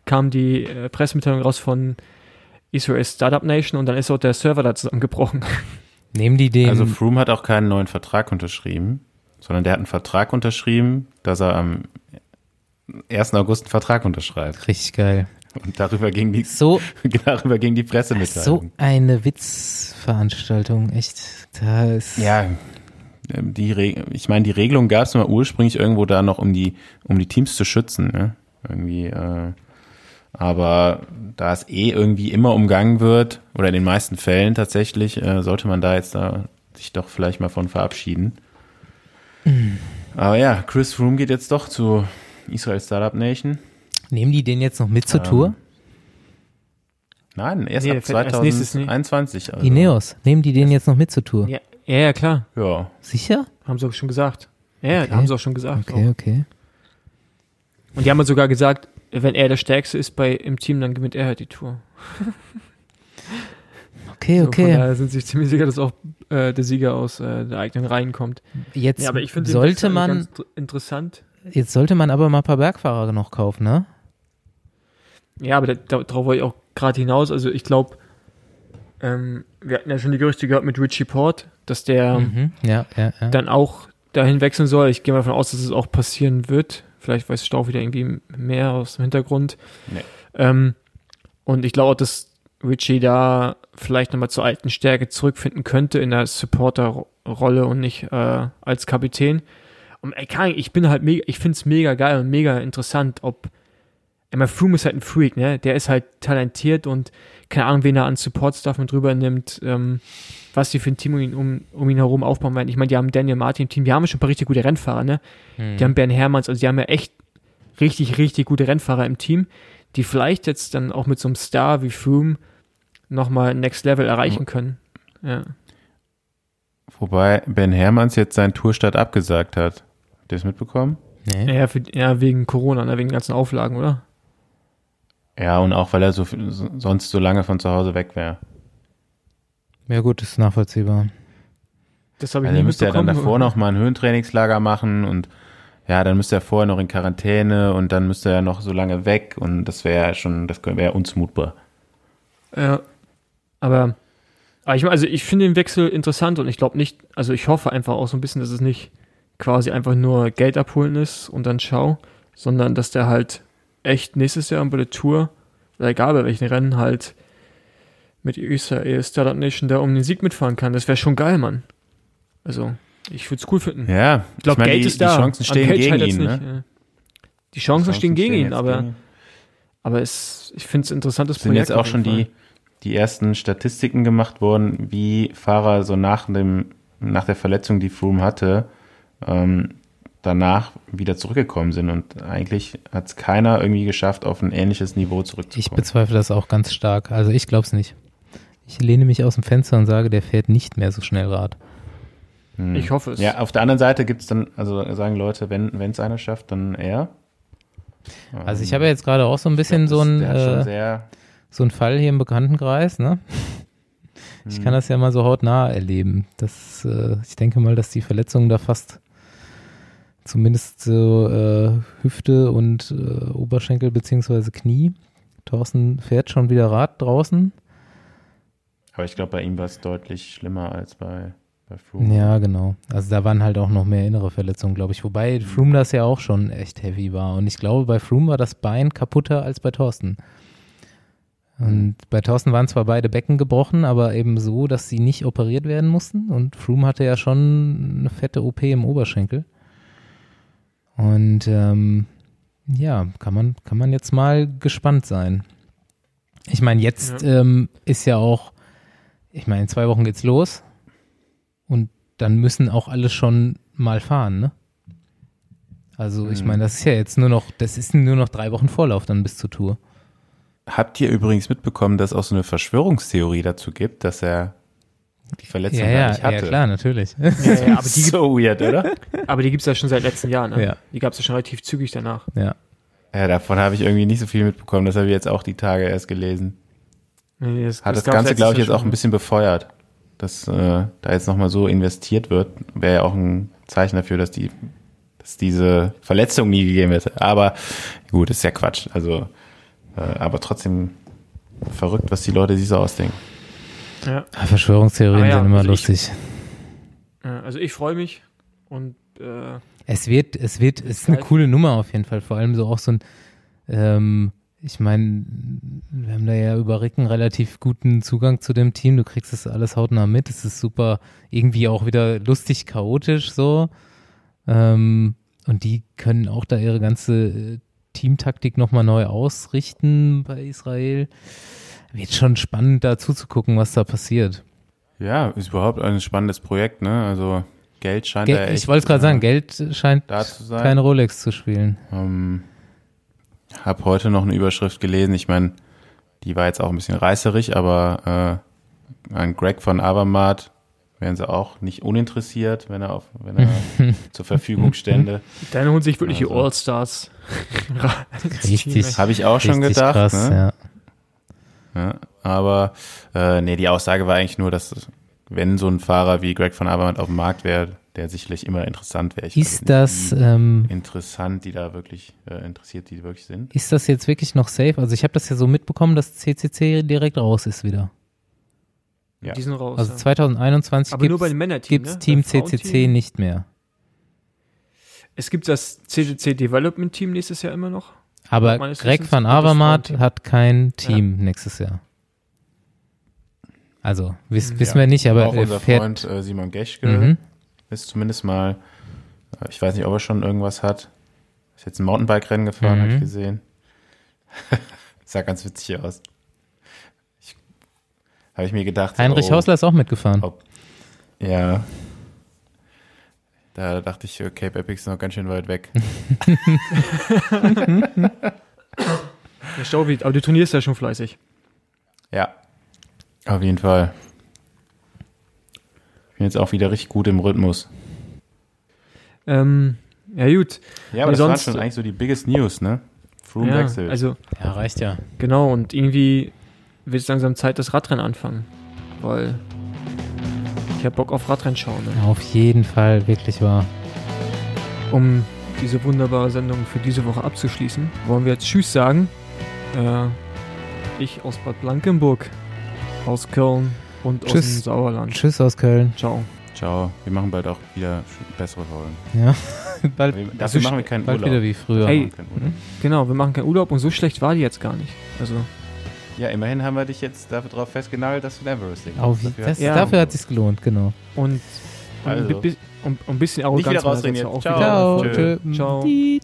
kam die äh, Pressemitteilung raus von Israel Startup Nation und dann ist auch der Server da zusammengebrochen. Nehmen die den? Also Froome hat auch keinen neuen Vertrag unterschrieben, sondern der hat einen Vertrag unterschrieben, dass er am 1. August einen Vertrag unterschreibt. richtig geil. Und darüber ging die, So, darüber ging die so Pressemitteilung. eine Witzveranstaltung, echt. Da ist. Ja, ähm, die Re ich meine, die Regelung gab es mal ursprünglich irgendwo da noch, um die, um die Teams zu schützen, ne? Irgendwie, äh, aber da es eh irgendwie immer umgangen wird, oder in den meisten Fällen tatsächlich, äh, sollte man da jetzt da sich doch vielleicht mal von verabschieden. Aber ja, Chris Froome geht jetzt doch zu Israel Startup Nation. Nehmen die den jetzt noch mit zur Ähm, Tour? Nein, erst Nee, ab der fährt als nächstes nicht. 2021. Also. Ineos, nehmen die den jetzt noch mit zur Tour? ja, ja, ja, klar. Ja. Sicher? Haben sie auch schon gesagt. Ja, Okay. haben sie auch schon gesagt. Okay, okay. Und die haben sogar gesagt, wenn er der Stärkste ist bei, im Team, dann gewinnt er halt die Tour. Okay, So, okay. daher sind sie sich ziemlich sicher, dass auch äh, der Sieger aus äh, der eigenen Reihen kommt. Jetzt Ja, aber ich sollte man, ganz interessant. Jetzt sollte man aber mal ein paar Bergfahrer noch kaufen, ne? Ja, aber da, da, darauf wollte ich auch gerade hinaus. Also ich glaube, ähm, wir hatten ja schon die Gerüchte gehört mit Richie Port, dass der Mhm. Ja, ja, ja. dann auch dahin wechseln soll. Ich gehe mal davon aus, dass es auch passieren wird. Vielleicht weiß Stau wieder irgendwie mehr aus dem Hintergrund. Nee. Ähm, und ich glaube, dass Richie da vielleicht nochmal zur alten Stärke zurückfinden könnte in der Supporter-Rolle und nicht äh, als Kapitän. Und ey, ich bin halt mega, ich finde es mega geil und mega interessant, ob Emma Froome ist halt ein Freak, ne? Der ist halt talentiert und keine Ahnung, wen er an Support-Stuff mit rüber nimmt, ähm, was die für ein Team um ihn, um, um ihn herum aufbauen werden. Ich meine, die haben Daniel Martin im Team, die haben schon ein paar richtig gute Rennfahrer, ne? Hm. Die haben Ben Hermanns, also die haben ja echt richtig, richtig gute Rennfahrer im Team, die vielleicht jetzt dann auch mit so einem Star wie Froome nochmal Next Level erreichen können. Ja. Wobei Ben Hermanns jetzt seinen Tourstart abgesagt hat. Habt ihr das mitbekommen? Nee. Ja, für, ja, wegen Corona, ne? wegen den ganzen Auflagen, oder? Ja, und auch weil er so, sonst so lange von zu Hause weg wäre. Ja gut, ist nachvollziehbar. Das habe ich Also er nie müsste ja dann davor noch mal ein Höhentrainingslager machen und ja, dann müsste er vorher noch in Quarantäne und dann müsste er noch so lange weg und das wäre ja schon, das wäre unzumutbar. Ja. Aber, aber ich, also ich finde den Wechsel interessant und ich glaube nicht, also ich hoffe einfach auch so ein bisschen, dass es nicht quasi einfach nur Geld abholen ist und dann schau, sondern dass der halt echt nächstes Jahr bei der Tour, oder egal bei welchen Rennen, halt mit Israel Startup Nation da um den Sieg mitfahren kann. Das wäre schon geil, Mann. Also, ich würde es cool finden. Ja, ich glaube, Geld die, ist da. Die Chancen stehen gegen ihn. Nicht, ne? Die Chancen, stehen gegen ihn, jetzt aber, gegen. aber es, ich finde es ein interessantes sind Projekt. jetzt auch schon die, die ersten Statistiken gemacht worden, wie Fahrer so nach dem nach der Verletzung, die Froome hatte, ähm, danach wieder zurückgekommen sind. Und eigentlich hat es keiner irgendwie geschafft, auf ein ähnliches Niveau Ich zurückzukommen. bezweifle das auch ganz stark. Also ich glaube es nicht. Ich lehne mich aus dem Fenster und sage, der fährt nicht mehr so schnell Rad. Hm. Ich hoffe es. Ja, auf der anderen Seite gibt es dann, also sagen Leute, wenn es einer schafft, dann er. Also ich habe ja jetzt gerade auch so ein bisschen Ich glaub, so ein äh, sehr, so ein Fall hier im Bekanntenkreis, ne? Ich hm. kann das ja mal so hautnah erleben. Das, äh, ich denke mal, dass die Verletzungen da fast zumindest so äh, Hüfte und äh, Oberschenkel beziehungsweise Knie. Thorsten fährt schon wieder Rad draußen. Aber ich glaube, bei ihm war es deutlich schlimmer als bei, bei Froome. Ja, genau. Also da waren halt auch noch mehr innere Verletzungen, glaube ich. Wobei Froome das ja auch schon echt heavy war. Und ich glaube, bei Froome war das Bein kaputter als bei Thorsten. Und bei Thorsten waren zwar beide Becken gebrochen, aber eben so, dass sie nicht operiert werden mussten. Und Froome hatte ja schon eine fette OP im Oberschenkel. Und ähm, ja, kann man, kann man jetzt mal gespannt sein. Ich meine, jetzt ähm, ist ja auch, ich meine, in zwei Wochen geht's los. Und dann müssen auch alle schon mal fahren, ne? Also ich Mhm. meine, das ist ja jetzt nur noch, das ist nur noch drei Wochen Vorlauf dann bis zur Tour. Habt ihr übrigens mitbekommen, dass es auch so eine Verschwörungstheorie dazu gibt, dass er die Verletzung Ja, gar ja, nicht hatte? ja, klar, natürlich. Ja, ja, aber die, so weird, oder? aber die gibt es ja schon seit letzten Jahren. Ne? Ja. Die gab es ja schon relativ zügig danach. ja. Ja, davon habe ich irgendwie nicht so viel mitbekommen. Das habe ich jetzt auch die Tage erst gelesen. Nee, das, Hat das, gab's Ganze, glaube ich, jetzt auch ein bisschen befeuert. Dass äh, da jetzt nochmal so investiert wird, wäre ja auch ein Zeichen dafür, dass die dass diese Verletzung nie gegeben hätte. Aber gut, ist ja Quatsch. Also, äh, aber trotzdem verrückt, was die Leute sich so ausdenken. Ja. Verschwörungstheorien ja, sind immer also ich- lustig. Ja, Also ich freue mich und äh, Es wird, es wird, es ist eine geil. coole Nummer auf jeden Fall. Vor allem so auch so ein, ähm, ich meine, wir haben da ja über Ricken relativ guten Zugang zu dem Team. Du kriegst das alles hautnah mit. Es ist super, irgendwie auch wieder lustig, chaotisch so. Ähm, und die können auch da ihre ganze äh, Teamtaktik nochmal neu ausrichten bei Israel. Wird schon spannend da zuzugucken, was da passiert. Ja, ist überhaupt ein spannendes Projekt, ne? Also Geld scheint Gel da echt, ich wollte es gerade äh, sagen, Geld scheint da zu sein. keine Rolex zu spielen. Ähm, hab heute noch eine Überschrift gelesen. Ich meine, die war jetzt auch ein bisschen reißerig, aber äh, an Greg von Avermaet wären sie auch nicht uninteressiert, wenn er auf, wenn er zur Verfügung stände. dann holen sich wirklich die Also. All-Stars. Richtig. Habe ich auch schon gedacht. krass, ne? ja. Ja, aber äh, nee, die Aussage war eigentlich nur, dass wenn so ein Fahrer wie Greg von Avermaet auf dem Markt wäre, der sicherlich immer interessant wäre. Ist das, ähm, interessant, die da wirklich äh, interessiert, die wirklich sind? ist das jetzt wirklich noch safe? Also ich habe das ja so mitbekommen, dass CCC direkt raus ist wieder. Ja. Die sind raus. Also ja. 2021 Aber nur bei gibt es ne? Team CCC nicht mehr. Es gibt das CCC Development Team nächstes Jahr immer noch. Aber Greg van Avermaet hat kein Team nächstes Jahr. Also, wiss, Ja. wissen wir nicht, aber auch er unser fährt. Freund äh, Simon Geschke Mhm. ist zumindest mal, äh, ich weiß nicht, ob er schon irgendwas hat. Ist jetzt ein Mountainbike-Rennen gefahren, Mhm. habe ich gesehen. Sah ganz witzig aus. Habe ich mir gedacht. so, Heinrich oh, Hausler ist auch mitgefahren. Ob- Ja. Da dachte ich, Cape Epic ist noch ganz schön weit weg. Der Staubi, aber du trainierst ja schon fleißig. ja. Auf jeden Fall. Ich bin jetzt auch wieder richtig gut im Rhythmus. Ähm, ja, gut. Ja, aber Nee, das waren sonst- schon eigentlich so die biggest News, ne? Froome Ja, wechselt. also, Ja, reicht ja. genau. Und irgendwie wird es langsam Zeit, das Radrennen anfangen. Weil ich habe Bock auf Radrennen schauen. Ne? Auf jeden Fall, wirklich wahr. Um diese wunderbare Sendung für diese Woche abzuschließen, wollen wir jetzt Tschüss sagen. Äh, ich aus Bad Blankenburg, aus Köln und aus Tschüss. dem Sauerland. Tschüss aus Köln. Ciao. Ciao. Wir machen bald auch wieder bessere Folgen. Ja, bald, Wir- so Dafür machen wir keinen bald Urlaub. wieder wie früher. Hey. Genau, wir machen keinen Urlaub und so schlecht war die jetzt gar nicht. Also, Ja, immerhin haben wir dich jetzt darauf festgenagelt, dass du Everest singst. Auf, Dafür das, hat- Ja. Dafür hat es sich gelohnt, genau. und, Also. ein, bi- und, und ein bisschen Nicht Arroganz wieder meinerseits rausreden auch jetzt. wieder. Ciao. Ciao. Tschö. Tschö. Ciao. Tiet.